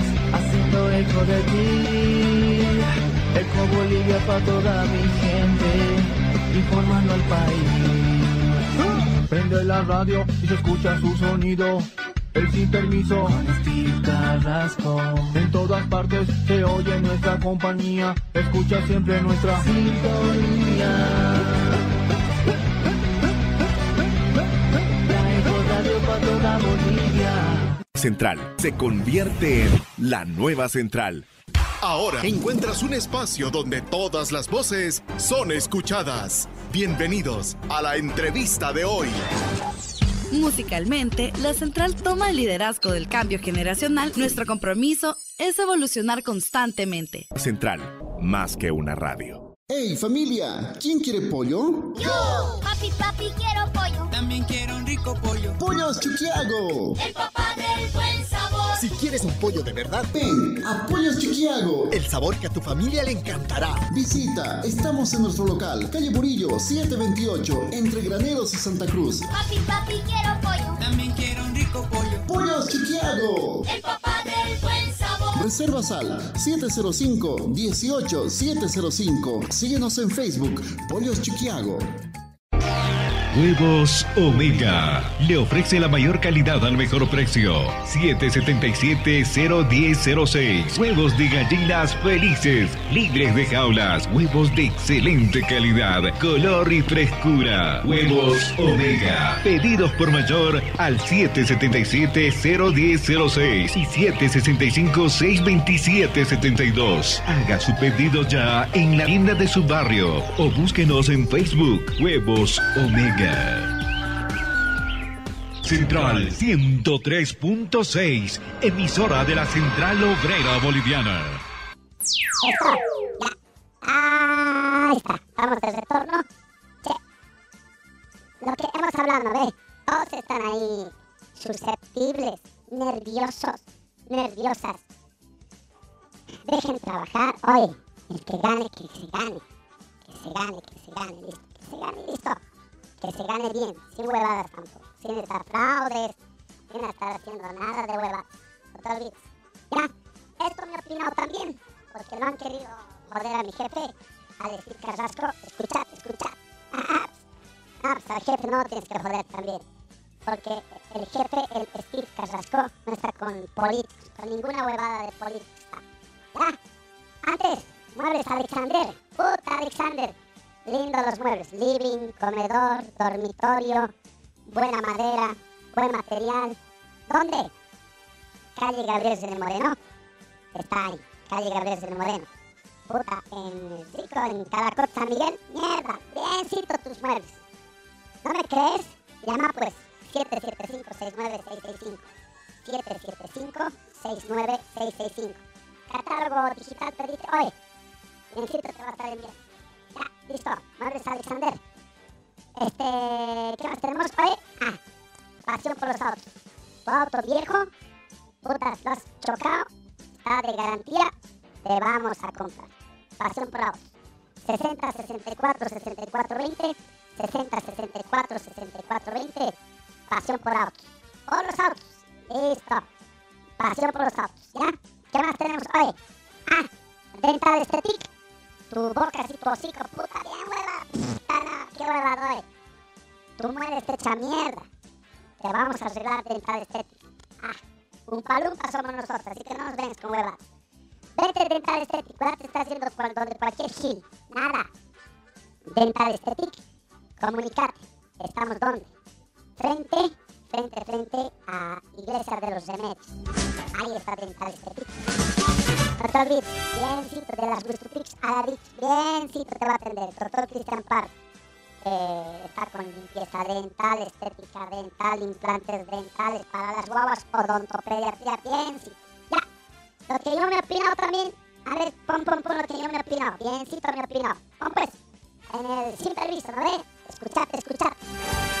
eco de ti. Eco Bolivia para toda mi gente, informando al país. Prende la radio y se escucha su sonido. El sin permiso, Steve Carrasco. En todas partes se oye nuestra compañía. Escucha siempre nuestra sintonía. La Eco Radio para toda Bolivia. Central se convierte en la nueva central. Ahora encuentras un espacio donde todas las voces son escuchadas. Bienvenidos a la entrevista de hoy. Musicalmente, la Central toma el liderazgo del cambio generacional. Nuestro compromiso es evolucionar constantemente. Central, más que una radio. ¡Hey familia! ¿Quién quiere pollo? ¡Yo! Papi, papi, quiero pollo. También quiero un rico pollo. ¡Pollos Chiquiago! El papá del buen sabor. Si quieres un pollo de verdad, ven a Pollos Chiquiago. El sabor que a tu familia le encantará. Visita, estamos en nuestro local, calle Burillo, 728, entre Graneros y Santa Cruz. Papi, papi, quiero pollo. También quiero un rico pollo. ¡Pollos Chiquiago! El papá del buen sabor. Reservas al 705-18-705. Síguenos en Facebook, Pollos Chiquiago. Huevos Omega. Le ofrece la mayor calidad al mejor precio. 777-01006. Huevos de gallinas felices, libres de jaulas. Huevos de excelente calidad, color y frescura. Huevos Omega. Pedidos por mayor al 777-01006 y 765-627-72. Haga su pedido ya en la tienda de su barrio o búsquenos en Facebook. Huevos Omega. Central 103.6, emisora de la Central Obrera Boliviana. Ahí está, estamos de retorno. Che, lo que hemos hablado, ¿ve? Todos están ahí susceptibles, nerviosos, nerviosas. Dejen trabajar. Oye, el que gane, que se gane. Que se gane, que se gane, listo. Que se gane, listo. Que se gane bien, sin huevadas tampoco. Sin estar fraudes, sin estar haciendo nada de huevadas. No te olvides. Ya, esto me he opinado también, porque no han querido joder a mi jefe a decir Carrasco, escuchad, escuchad. Ah, pues al jefe no lo tienes que joder también. Porque el jefe, el Steve Carrasco, no está con políticos, con ninguna huevada de políticos. Ya, antes, muebles Alexander, puta Alexander. Lindo los muebles, living, comedor, dormitorio, buena madera, buen material. ¿Dónde? Calle Gabriel de Moreno. Está ahí, calle Gabriel de Moreno. Puta, en Rico, en Calacot San Miguel. Mierda, biencito tus muebles. ¿No me crees? Llama pues 775-69665. 775-69665. Catálogo digital te dice, oye, biencito te va a estar bien. Listo, muebles Alexander. Este, ¿qué más tenemos? Oye, ah, pasión por los autos. Tu auto viejo, putas, lo has chocado, está de garantía, te vamos a comprar. Pasión por autos. 60 64 64 20 60 64 64 20 Pasión por autos. Por los autos. Listo. Pasión por los autos. ¿Ya? ¿Qué más tenemos? Oye. Ah, Dental Aesthetic. Tu boca y tu puta, bien hueva. Puta, no, qué hueva doy. Tu mueres hecha mierda. Te vamos a arreglar Dental Aesthetic. Ah, un palumpa somos nosotros, así que no nos vengas con huevas. Vete Dental Aesthetic, ¿cuál te está haciendo cual- donde cualquier gil? Nada. Dental Aesthetic, comunicate. ¿Estamos dónde? Frente, frente, frente a Iglesia de los Remedios. Ahí está Dental Aesthetic. No te olvides, biencito de las Gustupix a la Rich, biencito te va a atender. Doctor Cristian Park. Eh, está con limpieza dental, estética dental, implantes dentales para las guaguas, odontopediatría, biencito. Ya, lo que yo me he opinado también. A ver, pon, pon, pon lo que yo me he opinado. Biencito me he opinado. Pon pues, en el sin permiso, ¿no ves? Escuchate, escuchate.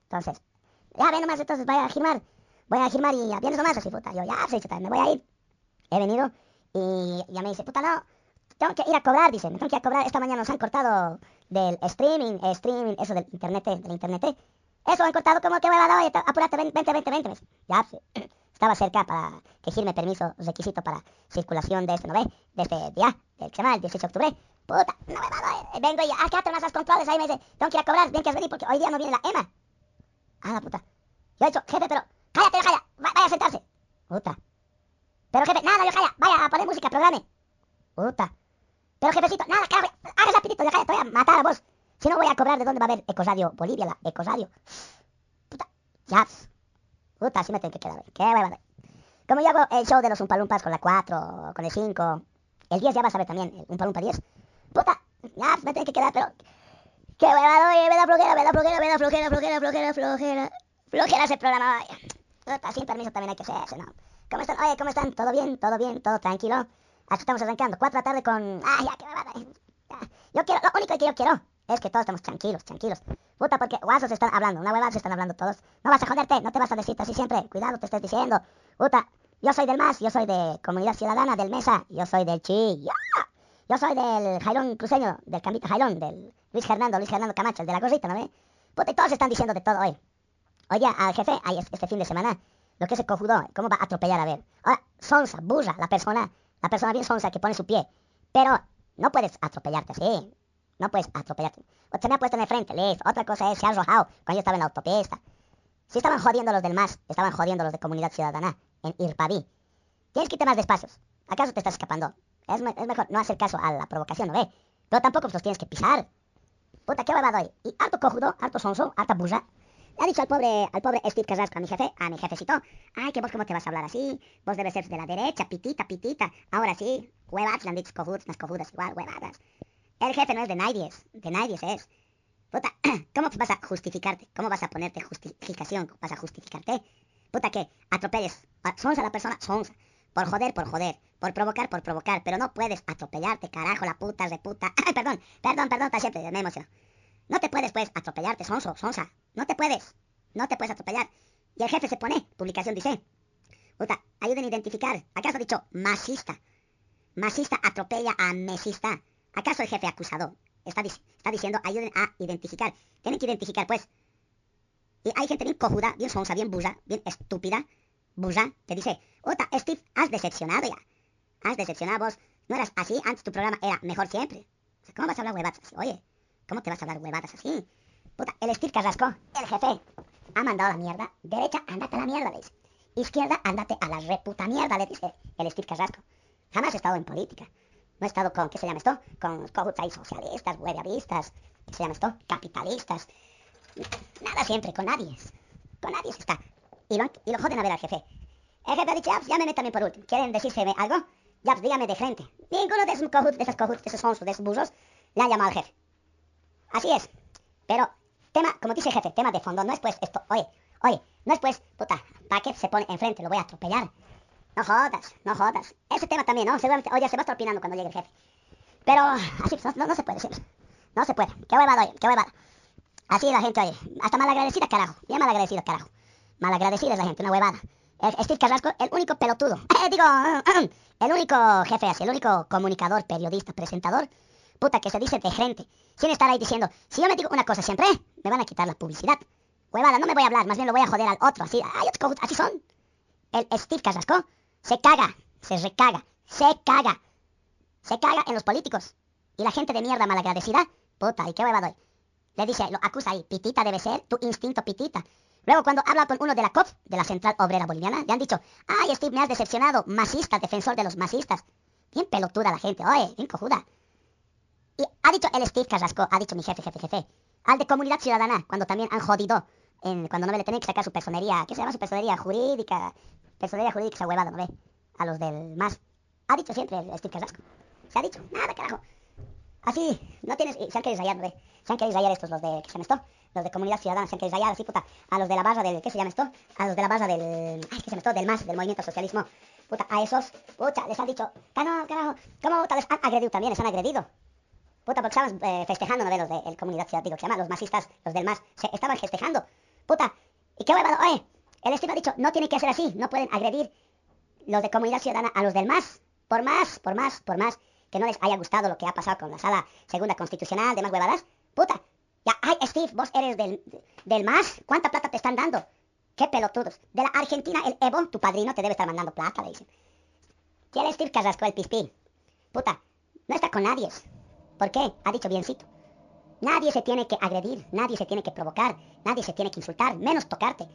Entonces, ya ven nomás, entonces vaya a firmar. Voy a firmar y vienes nomás así, puta. Yo, ya, sí, chuta, me voy a ir. He venido y ya me dice, puta, no, tengo que ir a cobrar, dice, me tengo que ir a cobrar. Esta mañana nos han cortado del streaming, streaming, eso del internet, del internet. eh. Eso han cortado como que huevada, oye, te- apúrate, ven, vente, vente, vente. me dice. Ya, estaba cerca para que firme permiso, requisito para circulación de este, ¿no ves? De este día, del llama el 18 de octubre. Puta, no huevada, eh. vengo y acá te más controles, ahí me dice, tengo que ir a cobrar, bien que has venir porque hoy día no viene la EMA. Ah, la puta. Yo he dicho, jefe, pero cállate, yo calla, va- vaya a sentarse. Puta. Pero jefe, nada, yo calla, vaya a poner música, programe. Puta. Pero jefecito, nada, cabrón, haga rapidito, yo calla, te voy a matar a vos. Si no voy a cobrar, ¿de dónde va a haber Ecosadio Bolivia, la Ecosadio? Puta, ya. Puta, así me tengo que quedar, qué huevada. Como yo hago el show de los Umpalumpas con la 4, con el 5, el 10 ya vas a ver también, el Umpalumpa 10. Puta, ya me tengo que quedar, pero... Qué huevada, oye, me da flojera, me da flojera, me da flojera, flojera, flojera, flojera. Flojera ese programa, vaya. Sin permiso también hay que hacerse, ¿no? ¿Cómo están? Oye, ¿cómo están? ¿Todo bien? ¿Todo bien? ¿Todo tranquilo? Aquí estamos arrancando. Cuatro de la tarde con... Ah, ya, qué huevada. Ya. Yo quiero, lo único que yo quiero es que todos estemos tranquilos, tranquilos. Puta, porque guasos están hablando, una huevada se están hablando todos. No vas a joderte, no te vas a decirte así siempre. Cuidado, te estoy diciendo. Puta, yo soy del MAS, yo soy de Comunidad Ciudadana, del MESA, yo soy del CHI. Yo soy del Jailón Cruceño, del Cambita Jailón, del Luis Fernando, Luis Fernando Camacho, el de la gorrita, ¿no ve? Puta, y todos están diciendo de todo hoy. Oye, al jefe, ay, es- este fin de semana, lo que se cojudo, ¿cómo va a atropellar? A ver. Ahora, sonsa, burra, la persona, la persona bien sonsa que pone su pie. Pero no puedes atropellarte así. No puedes atropellarte. O se me ha puesto en el frente, listo. Otra cosa es, se ha arrojado cuando yo estaba en la autopista. Si estaban jodiendo los del MAS, estaban jodiendo los de Comunidad Ciudadana en Irpaví. Tienes que irte más despacios. ¿Acaso te estás escapando? Es, me- es mejor no hacer caso a la provocación, ¿no ve? Pero tampoco pues, los tienes que pisar. Puta, qué huevado hoy. Y harto cojudo, harto sonso, harta bulla. Le ha dicho al pobre, al pobre Steve Carrasco, a mi jefe, a mi jefecito, ay, que vos cómo te vas a hablar así, vos debes ser de la derecha, pitita, pitita, ahora sí, huevadas, le han dicho cojudos, unas cojudas igual, huevadas. El jefe no es de nadie, de nadie es. Puta, ¿cómo vas a justificarte? ¿Cómo vas a ponerte justificación? ¿Vas a justificarte? Puta, que atropelles, a- sonsa a la persona, sonsa. Por joder, por joder. Por provocar, por provocar. Pero no puedes atropellarte, carajo, la puta, de puta. Ay, perdón, perdón, perdón, siempre, me emociono. No te puedes, pues, atropellarte, sonso, sonsa. No te puedes. No te puedes atropellar. Y el jefe se pone, publicación dice, puta, ayuden a identificar. ¿Acaso ha dicho masista? Masista atropella a mesista. ¿Acaso el jefe acusado está, está diciendo ayuden a identificar? Tienen que identificar, pues. Y hay gente bien cojuda, bien sonsa, bien bulla, bien estúpida, bulla, que dice, puta, Steve, has decepcionado ya. Has decepcionado vos. No eras así, antes tu programa era mejor siempre. ¿Cómo vas a hablar huevadas así? Oye, ¿cómo te vas a hablar huevadas así? Puta, el Steve Carrasco, el jefe, ha mandado la mierda. Derecha, ándate a la mierda, le dice. Izquierda, ándate a la reputa mierda, le dice el Steve Carrasco. Jamás he estado en política. No he estado con, ¿qué se llama esto? Con cojuts ahí socialistas, huevavistas, ¿qué se llama esto? Capitalistas. Nada siempre, con nadie. Con nadie se está. Y lo, joden a ver al jefe. El jefe ha dicho, "Ah, pues, llámeme también por último. ¿Quieren decirse algo? Ya, pues dígame de frente. Ninguno de esos cojuts, de esos cojuts, de esos sonsos, de esos buzos, le ha llamado al jefe. Así es. Pero, tema, como dice el jefe, tema de fondo, no es pues esto, oye, oye, no es pues, puta, ¿para qué se pone enfrente? Lo voy a atropellar. No jodas, no jodas. Ese tema también, ¿no? Seguramente, oye, se va a cuando llegue el jefe. Pero, así, pues, no, se puede siempre. No se puede. Qué huevada, oye, qué huevada. Así la gente, oye, hasta malagradecida, carajo. Bien malagradecida, carajo. Malagradecida es la gente, una huevada. Steve Carrasco, el único pelotudo. Eh, digo, el único jefe así, el único comunicador, periodista, presentador, puta, que se dice de frente. Sin estar ahí diciendo, si yo me digo una cosa siempre, me van a quitar la publicidad. Huevada, no me voy a hablar, más bien lo voy a joder al otro, así, ay, así son. El Steve Carrasco se caga, se recaga, se caga, se caga en los políticos. Y la gente de mierda malagradecida, puta, ¿y qué huevada hoy? Le dice, lo acusa ahí, pitita debe ser, tu instinto pitita. Luego cuando habla con uno de la COP, de la Central Obrera Boliviana, le han dicho, ay Steve, me has decepcionado, masista, defensor de los masistas. Bien pelotuda la gente, oye, bien cojuda. Y ha dicho el Steve Carrasco, ha dicho mi jefe, jefe, jefe, al de Comunidad Ciudadana, cuando también han jodido, cuando no me le tenían que sacar su personería, ¿qué se llama su personería jurídica? Personería jurídica, esa huevada, ¿no ve? A los del MAS. Ha dicho siempre el Steve Carrasco. Se ha dicho, nada, carajo. Así, no tienes, se han querido rayar, ¿no ve? Se han querido rayar estos, los de, ¿qué se llama esto? Los de Comunidad Ciudadana, se han querido rayar así, puta, a los de la barra del, ¿qué se llama esto? A los de la barra del, ay, ¿qué se llama esto? Del MAS, del Movimiento Socialismo. Puta, a esos, puta, les han dicho, carajo, carajo, ¿cómo puta, les han agredido también? Les han agredido. Puta, porque estaban eh, festejando, ¿no ve? Los de el Comunidad Ciudadana, digo, que se llama, los masistas, los del MAS, se estaban festejando. Puta, ¿y qué huevado? Oye, el Steve ha dicho, no tiene que ser así, no pueden agredir los de Comunidad Ciudadana a los del MAS, por más, por más, por más que no les haya gustado lo que ha pasado con la sala segunda constitucional, demás huevadas, puta, ya, ay, Steve, vos eres del, del MAS, ¿cuánta plata te están dando? Qué pelotudos. De la Argentina, el Evo, tu padrino, te debe estar mandando plata, le dicen. ¿Quién es Steve Carrasco, el pispín? Puta, no está con nadie. ¿Por qué? Ha dicho biencito. Nadie se tiene que agredir, nadie se tiene que provocar, nadie se tiene que insultar, menos tocarte.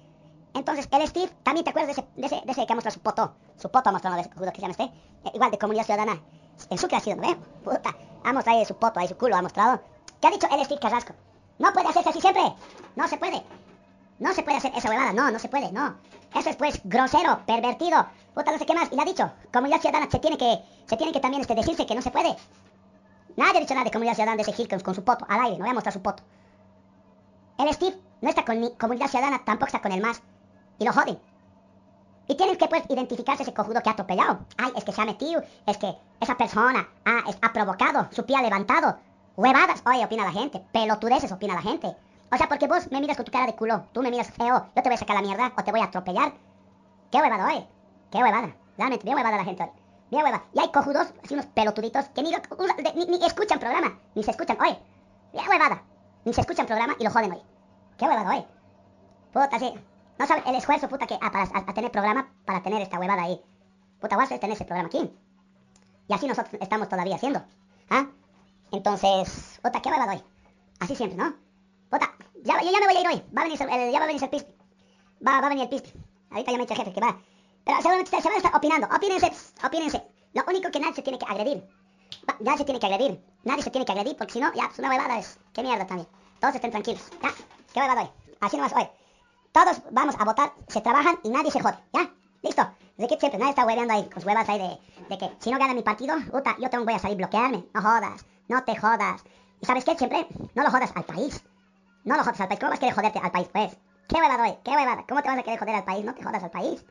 Entonces, el Steve, también te acuerdas de ese, de ese, de ese que ha mostrado su poto. Su poto ha mostrado cojudo que se llama este. Eh, igual de comunidad ciudadana. En su sido, ¿no? Puta, ha mostrado ahí su poto, ahí su culo ha mostrado. ¿Qué ha dicho el Steve Carrasco? No puede hacerse así siempre. No se puede. No se puede hacer esa huevada. No, no se puede, no. Eso es pues grosero, pervertido. Puta, no sé qué más. Y le ha dicho, comunidad ciudadana se tiene que, se tiene que también este, decirse que no se puede. Nadie ha dicho nada de comunidad ciudadana de ese Gil con, su poto, al aire, no voy a mostrar su poto. El Steve no está con mi comunidad ciudadana, tampoco está con el MAS. Y lo joden. Y tienen que pues identificarse ese cojudo que ha atropellado. Ay, es que se ha metido, es que esa persona ha, ha provocado, su pie ha levantado. Huevadas, oye, opina la gente. Pelotudeces opina la gente. O sea, porque vos me miras con tu cara de culo, tú me miras feo, yo te voy a sacar la mierda o te voy a atropellar. Qué huevada, oye. Qué huevada. Realmente, bien huevada la gente hoy. Bien huevada. Y hay cojudos, así unos pelotuditos, que ni, ni, ni- ni escuchan programa, ni se escuchan, oye. Bien huevada. Ni se escuchan programa y lo joden hoy. Qué huevada, oye. Puta, sí. No saben el esfuerzo, puta, que a, para, a, a tener programa para tener esta huevada ahí. Puta, vas a tener ese programa aquí. Y así nosotros estamos todavía haciendo. ¿Ah? Entonces, puta, qué huevada hoy. Así siempre, ¿no? Puta, ya, ya, ya me voy a ir hoy. Va a venir, el- ya va a venir el pispi. va, va a venir el PISP. Ahorita ya me ha dicho jefe que va. Pero seguramente se van a estar opinando. Opínense, opínense. Lo único que nadie se tiene que agredir. Va, Nadie se tiene que agredir. Nadie se tiene que agredir porque si no, ya, es una huevada es. Qué mierda también. Todos estén tranquilos. Ya, qué huevada hoy. Así nomás hoy. Todos vamos a votar, se trabajan y nadie se jode. ¿Ya? Listo. Desde que siempre nadie está hueveando ahí con sus huevas ahí de, de que si no gana mi partido, puta, yo tengo voy a salir bloquearme. No jodas. No te jodas. ¿Y sabes qué? Siempre no lo jodas al país. No lo jodas al país. ¿Cómo vas a querer joderte al país, pues? ¿Qué huevada hoy? ¿Qué huevada? ¿Cómo te vas a querer joder al país? No te jodas al país.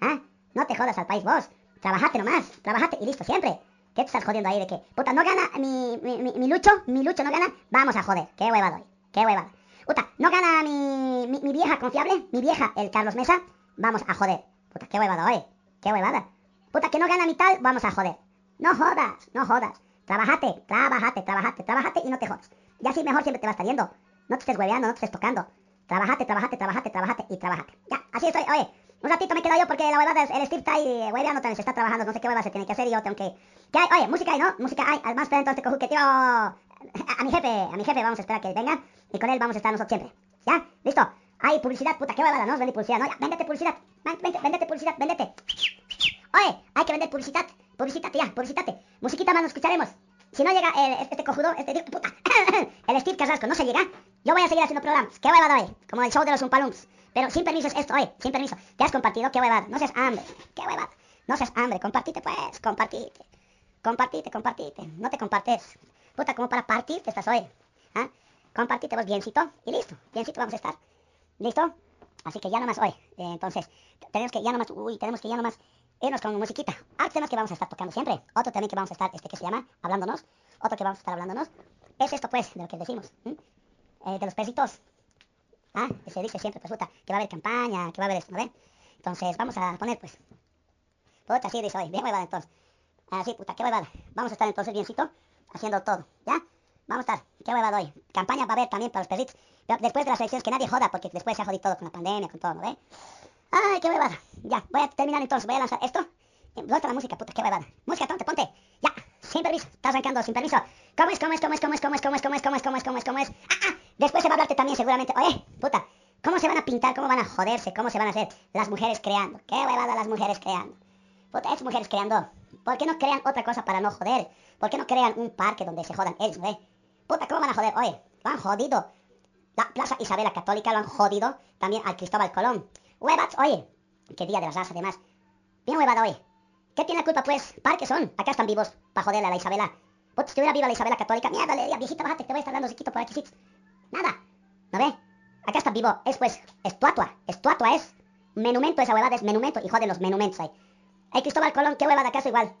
¿Ah? No te jodas al país vos. Trabajate nomás. Trabajate y listo, siempre. ¿Qué te estás jodiendo ahí de que, puta, no gana mi, mi, mi, mi Lucho? Mi Lucho no gana. Vamos a joder. ¿Qué huevada hoy? ¿Qué huevada? Puta, no gana mi, mi, mi vieja confiable. Mi vieja, el Carlos Mesa. Vamos a joder. Puta, qué huevada hoy. ¿Qué huevada? Puta, que no gana mi tal. Vamos a joder. No jodas, no jodas. Trabajate, trabajate, trabajate, trabajate y no te jodas. Y así mejor siempre te va a. No te estés hueveando, no te estés tocando. Trabajate, trabajate, trabajate, trabajate y trabajate. Ya, así estoy. Oye, un ratito me he quedado yo porque la huevada, es- el Steve está ahí hueveando se está trabajando, no sé qué hueva se tiene que hacer y yo tengo que... ¿Qué hay? Oye, música hay, ¿no? Música hay. Además, entonces cojú que tío... A, mi jefe, a mi jefe vamos a esperar que venga y con él vamos a estar nosotros siempre. ¿Ya? ¿Listo? Hay publicidad, puta, qué huevada, ¿no? Vende publicidad, ¿no? Ya, véndete publicidad. Vente, véndete publicidad, véndete. Oye, hay que vender publicidad. Publicitate ya, publicitate. Musiquita más nos escucharemos. Si no llega el- este cojudo, este tío, puta, el Steve Carrasco, no se llega, yo voy a seguir haciendo programas. ¿Qué huevada hoy? Como el show de los Umpalumps. Pero sin permiso es esto, oye, sin permiso. ¿Te has compartido? ¿Qué huevada? No seas hambre. ¿Qué huevada? No seas hambre. Compartite, pues, compartite. Compartite, compartite. No te compartes. Puta, como para partirte estás hoy. ¿Ah? Compartite vos biencito y listo. Biencito vamos a estar. ¿Listo? Así que ya nomás hoy. Eh, entonces, tenemos que ya nomás, uy, tenemos que ya nomás irnos con musiquita. Ah, temas que vamos a estar tocando siempre. Otro también que vamos a estar, este que se llama, hablándonos. Otro que vamos a estar hablándonos. Es esto, pues, de lo que decimos. Eh, de los pesitos. Ah, se dice siempre, pues, puta, que va a haber campaña, que va a haber esto, ¿no ven? Entonces, vamos a poner, pues. Puta, así dice hoy. Bien huevada, entonces. Así, puta, qué huevada. Vamos a estar entonces biencito, haciendo todo, ¿ya? Vamos a estar, qué huevada hoy. Campaña va a haber también para los perritos. Después de las elecciones, que nadie joda, porque después se ha jodido todo con la pandemia, con todo, ¿no ve? Ay, qué huevada. Ya, voy a terminar entonces, voy a lanzar esto. ¿Dónde está la música, puta? Qué huevada. Música, ponte, ponte. Ya, sin permiso. Está arrancando sin permiso. ¿Cómo es, cómo es, cómo es, cómo es, cómo es, cómo es, cómo es, cómo es, cómo es, cómo es, cómo es? Ah, ah. Después se va a hablarte también seguramente. Oye, puta, ¿cómo se van a pintar? ¿Cómo van a joderse? ¿Cómo se van a hacer las mujeres creando? ¿Qué huevada las mujeres creando? Puta, esas mujeres creando. ¿Por qué no crean otra cosa para no joder? ¿Por qué no crean un parque donde se jodan ellos, eh? Puta, ¿cómo van a joder? Oye, lo han jodido. La Plaza Isabela Católica lo han jodido también al Cristóbal Colón. Huevas, oye, qué día de las razas además. Bien huevada, oye. ¿Qué tiene la culpa, pues? Parques son. Acá están vivos para joderle a la Isabela. Puta, si estuviera viva la Isabela Católica, mierda, le diría, viejita, bájate, te voy a estar dando chiquito por aquí. Nada. ¿No ve? Acá está vivo. Es, pues, estatua. Estatua es. Menumento, esa huevada es menumento. Y joden los monumentos ahí. El Cristóbal Colón, qué huevada, acaso igual.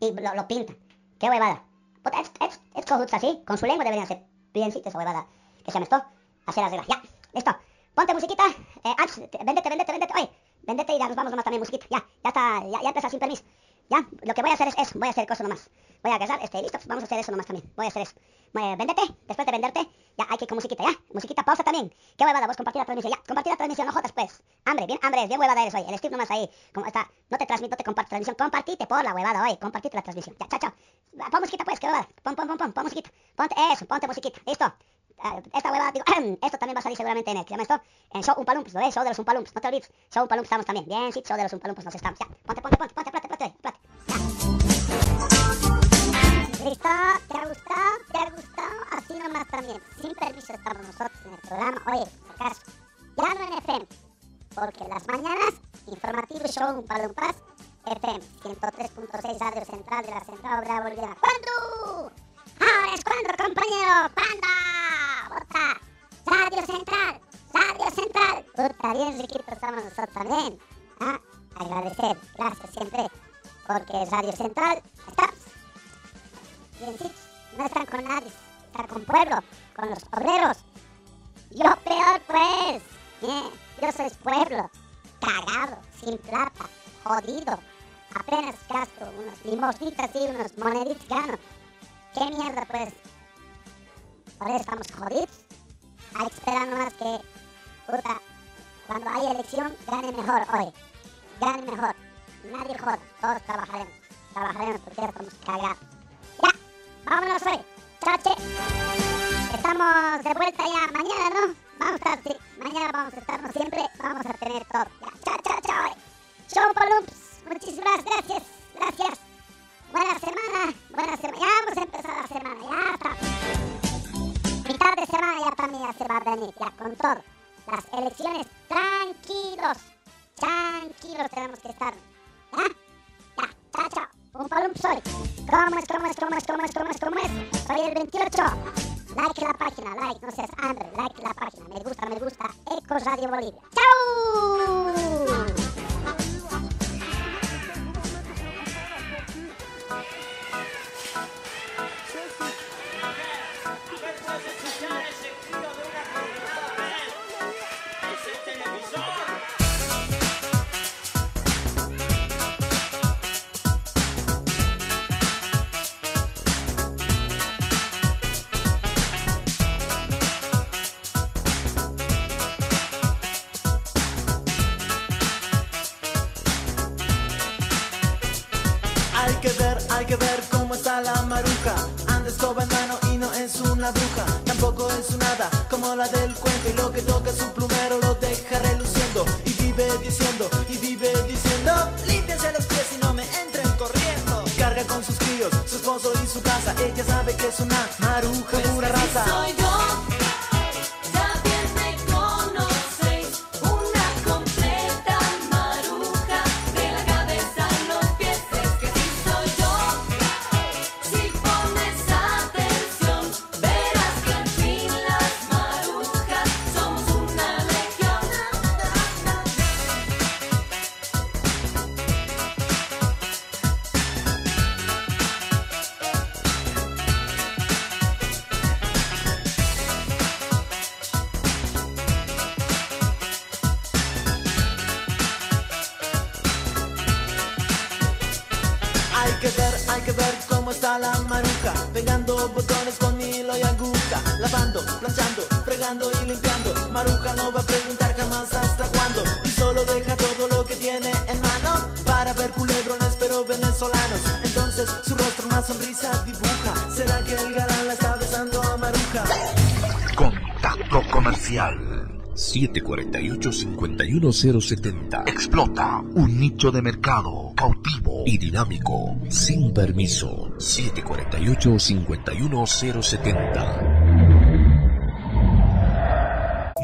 Y lo, lo pinta. Qué huevada. Puta, es, es, es así. Con su lengua deberían ser biencito esa huevada. Que se llama esto. Hacer las reglas. Ya, listo. Ponte musiquita. Eh, antes, te- véndete, véndete, véndete. Oye, véndete y ya nos vamos nomás también musiquita. Ya, ya está, ya, ya sin permiso. Ya, lo que voy a hacer es eso. Voy a hacer cosa nomás. Voy a agarrar, este, listo, vamos a hacer eso nomás también. Voy a hacer eso. Eh, después de venderte, ya hay que ir con musiquita, ya. Musiquita, pausa también. Qué huevada, vos compartir la transmisión, ya. Compartir la transmisión, no jodas pues. Hambre, bien hambre, bien huevada eres hoy. El Steve nomás ahí, como está, no te transmito, no te comparto transmisión. Compartite por la huevada hoy, compartite la transmisión. Ya, chao, chao. Pon musiquita pues, qué huevada. Pon, pon, pon, pon, pon musiquita. Ponte eso, ponte musiquita. Listo. Ah, esta huevada, digo, esto también va a salir seguramente en el, ¿qué llama esto? En Show Umpalumps, ¿lo ves? Show de los Umpalumps, no te olvides. Show Umpalumps estamos también. Bien, sí, Show de los Umpalumps nos estamos. Ya, ponte, ponte, ponte, ponte, ponte, ponte, ponte. ¿Listo? ¿Te ha gustado? ¿Te ha gustado? Así nomás también. Sin permiso estamos nosotros en el programa. Oye, acaso, ya no en FM. Porque las mañanas, informativo show un palumpas, FM 103.6 Radio Central de la Central Obrera Boliviana. ¿Cuándo? Ahora es cuando, compañero. ¿Cuándo? Bota. Radio Central. Radio Central. Puta, bien riquito estamos nosotros también. ¿Ah? Agradecer. Gracias siempre. Porque Radio Central estamos biencitos, no están con nadie, están con pueblo, con los obreros. Yo peor pues, bien, yo soy pueblo, cagado, sin plata, jodido, apenas gasto unas limosnitas y unos moneditos gano. ¿Qué mierda pues? Eso estamos jodidos. Hay que esperar que, puta, cuando haya elección, gane mejor hoy. Gane mejor. Nadie joda, todos trabajaremos. Trabajaremos porque ya estamos cagados. Vámonos hoy. Chache. Estamos de vuelta ya mañana, ¿no? Vamos a estar. Mañana vamos a estarnos siempre, vamos a tener todo. Ya, chao, chao, chao. Muchísimas gracias, gracias. Buena semana, buena semana. Ya vamos a empezar la semana, ya está. Mitad de semana ya también ya se va a venir, ya con todo. Las elecciones, tranquilos, tranquilos tenemos que estar. ¿Ya? Ya, chao, chao. Un palump soy. ¿Cómo es, cómo es, cómo es, cómo es, cómo es, cómo es? Soy el 28. Like la página, like, no seas hambre, like la página. Me gusta, me gusta. Eco Radio Bolivia. ¡Chao! Maruja no va a preguntar jamás hasta cuándo Y solo deja todo lo que tiene en mano Para ver culebrones pero venezolanos Entonces su rostro una sonrisa dibuja ¿Será que el galán la está besando a Maruja? Contacto comercial 748-51070. Explota un nicho de mercado cautivo y dinámico. Sin permiso. 748-51070.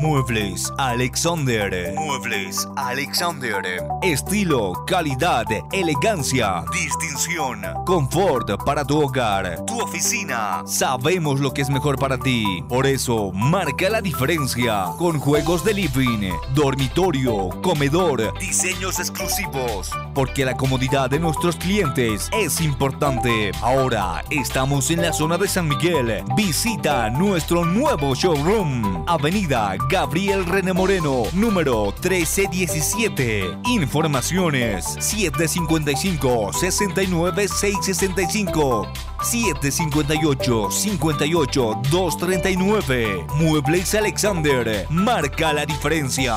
Muebles Alexander. Muebles Alexander. Estilo, calidad, elegancia, distinción, confort para tu hogar, tu oficina. Sabemos lo que es mejor para ti. Por eso, marca la diferencia con juegos de living, dormitorio, comedor, diseños exclusivos. Porque la comodidad de nuestros clientes es importante. Ahora estamos en la zona de San Miguel. Visita nuestro nuevo showroom. Avenida Gabriel René Moreno, número 1317. Informaciones 755 69 665 758 58 239. Muebles Alexander. Marca la diferencia.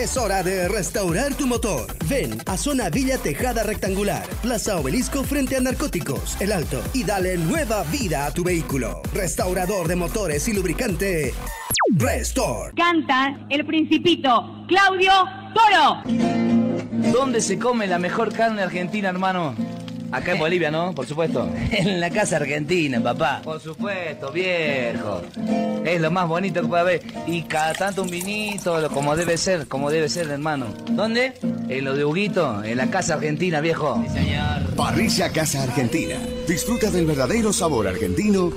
Es hora de restaurar tu motor. Ven a Zona Villa Tejada Rectangular, Plaza Obelisco frente a Narcóticos, El Alto, y dale nueva vida a tu vehículo. Restaurador de motores y lubricante. Restore. Canta el principito Claudio Toro. ¿Dónde se come la mejor carne argentina, hermano? Acá en Bolivia, ¿no? Por supuesto. En la casa argentina, papá. Por supuesto, viejo. Es lo más bonito que puede haber. Y cada tanto un vinito, lo- como debe ser, como debe ser, hermano. ¿Dónde? En lo de Huguito, en la casa argentina, viejo. Sí, señor. Parrilla Casa Argentina. Disfruta del verdadero sabor argentino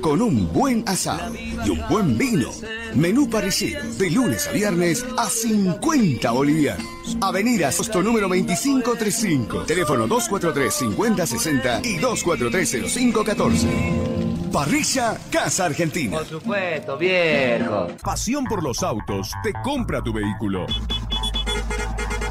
con un buen asado y un buen vino. Menú parecido de lunes a viernes a 50 bolivianos. Avenida Sosto número 2535. Teléfono 243-5060 y 243-0514. Parrilla Casa Argentina. Por supuesto, viejo. Pasión por los autos te compra tu vehículo.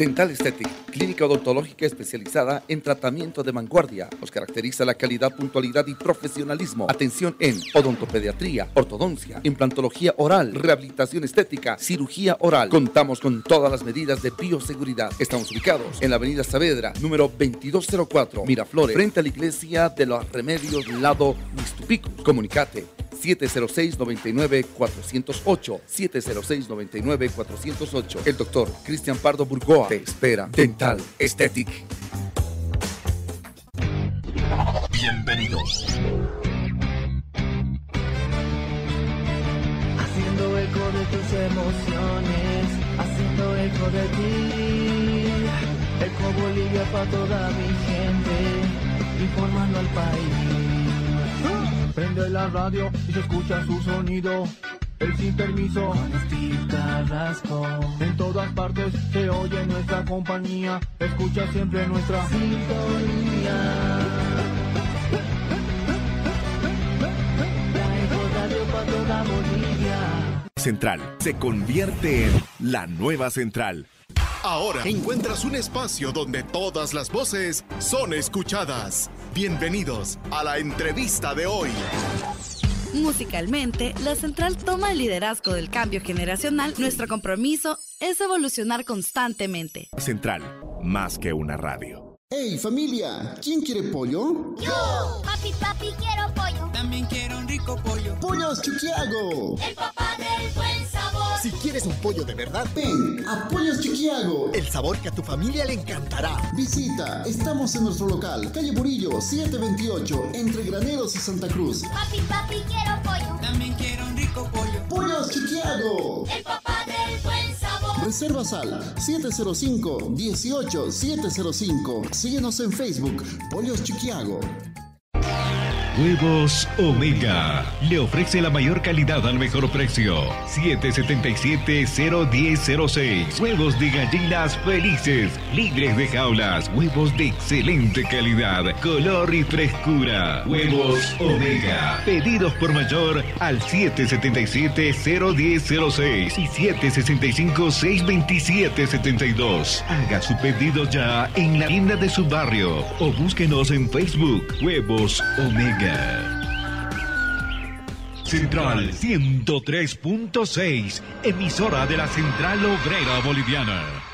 Dental Aesthetic, clínica odontológica especializada en tratamiento de vanguardia. Nos caracteriza la calidad, puntualidad y profesionalismo. Atención en odontopediatría, ortodoncia, implantología oral, rehabilitación estética, cirugía oral. Contamos con todas las medidas de bioseguridad. Estamos ubicados en la avenida Saavedra, número 2204, Miraflores, frente a la iglesia de los Remedios, lado Mistupico. Comunicate 706-99-408. 706-99-408. El doctor Cristian Pardo Burgoa te espera. Dental Aesthetic. Bienvenidos. Haciendo eco de tus emociones, haciendo eco de ti. Eco Bolivia para toda mi gente, la radio y se escucha su sonido. El sin permiso con Steve Carrasco. En todas partes se oye nuestra compañía. Escucha siempre nuestra sintonía. Toda Bolivia. Central se convierte en la nueva central. Ahora encuentras un espacio donde todas las voces son escuchadas. Bienvenidos a la entrevista de hoy. Musicalmente, la Central toma el liderazgo del cambio generacional. Nuestro compromiso es evolucionar constantemente. Central, más que una radio. ¡Hey familia! ¿Quién quiere pollo? ¡Yo! Papi, papi, quiero pollo. También quiero un rico pollo. ¡Pollos Chuquiago! El papá del buen sabor. Si quieres un pollo de verdad, Ven a Pollos Chuquiago. el sabor que a tu familia le encantará. Visita, estamos en nuestro local, calle Burillo 728, entre Graneros y Santa Cruz. Papi, papi, quiero pollo. También quiero un rico pollo. ¡Pollos Chuquiago! El papá del buen sabor. Reservas al 705-18-705. Síguenos en Facebook, Pollos Chuquiago. Huevos Omega. Le ofrece la mayor calidad al mejor precio. 777-01006. Huevos de gallinas felices, libres de jaulas. Huevos de excelente calidad, color y frescura. Huevos Omega. Pedidos por mayor al 777-01006 y 765-627-72. Haga su pedido ya en la tienda de su barrio o búsquenos en Facebook. Huevos Omega. Central 103.6, emisora de la Central Obrera Boliviana.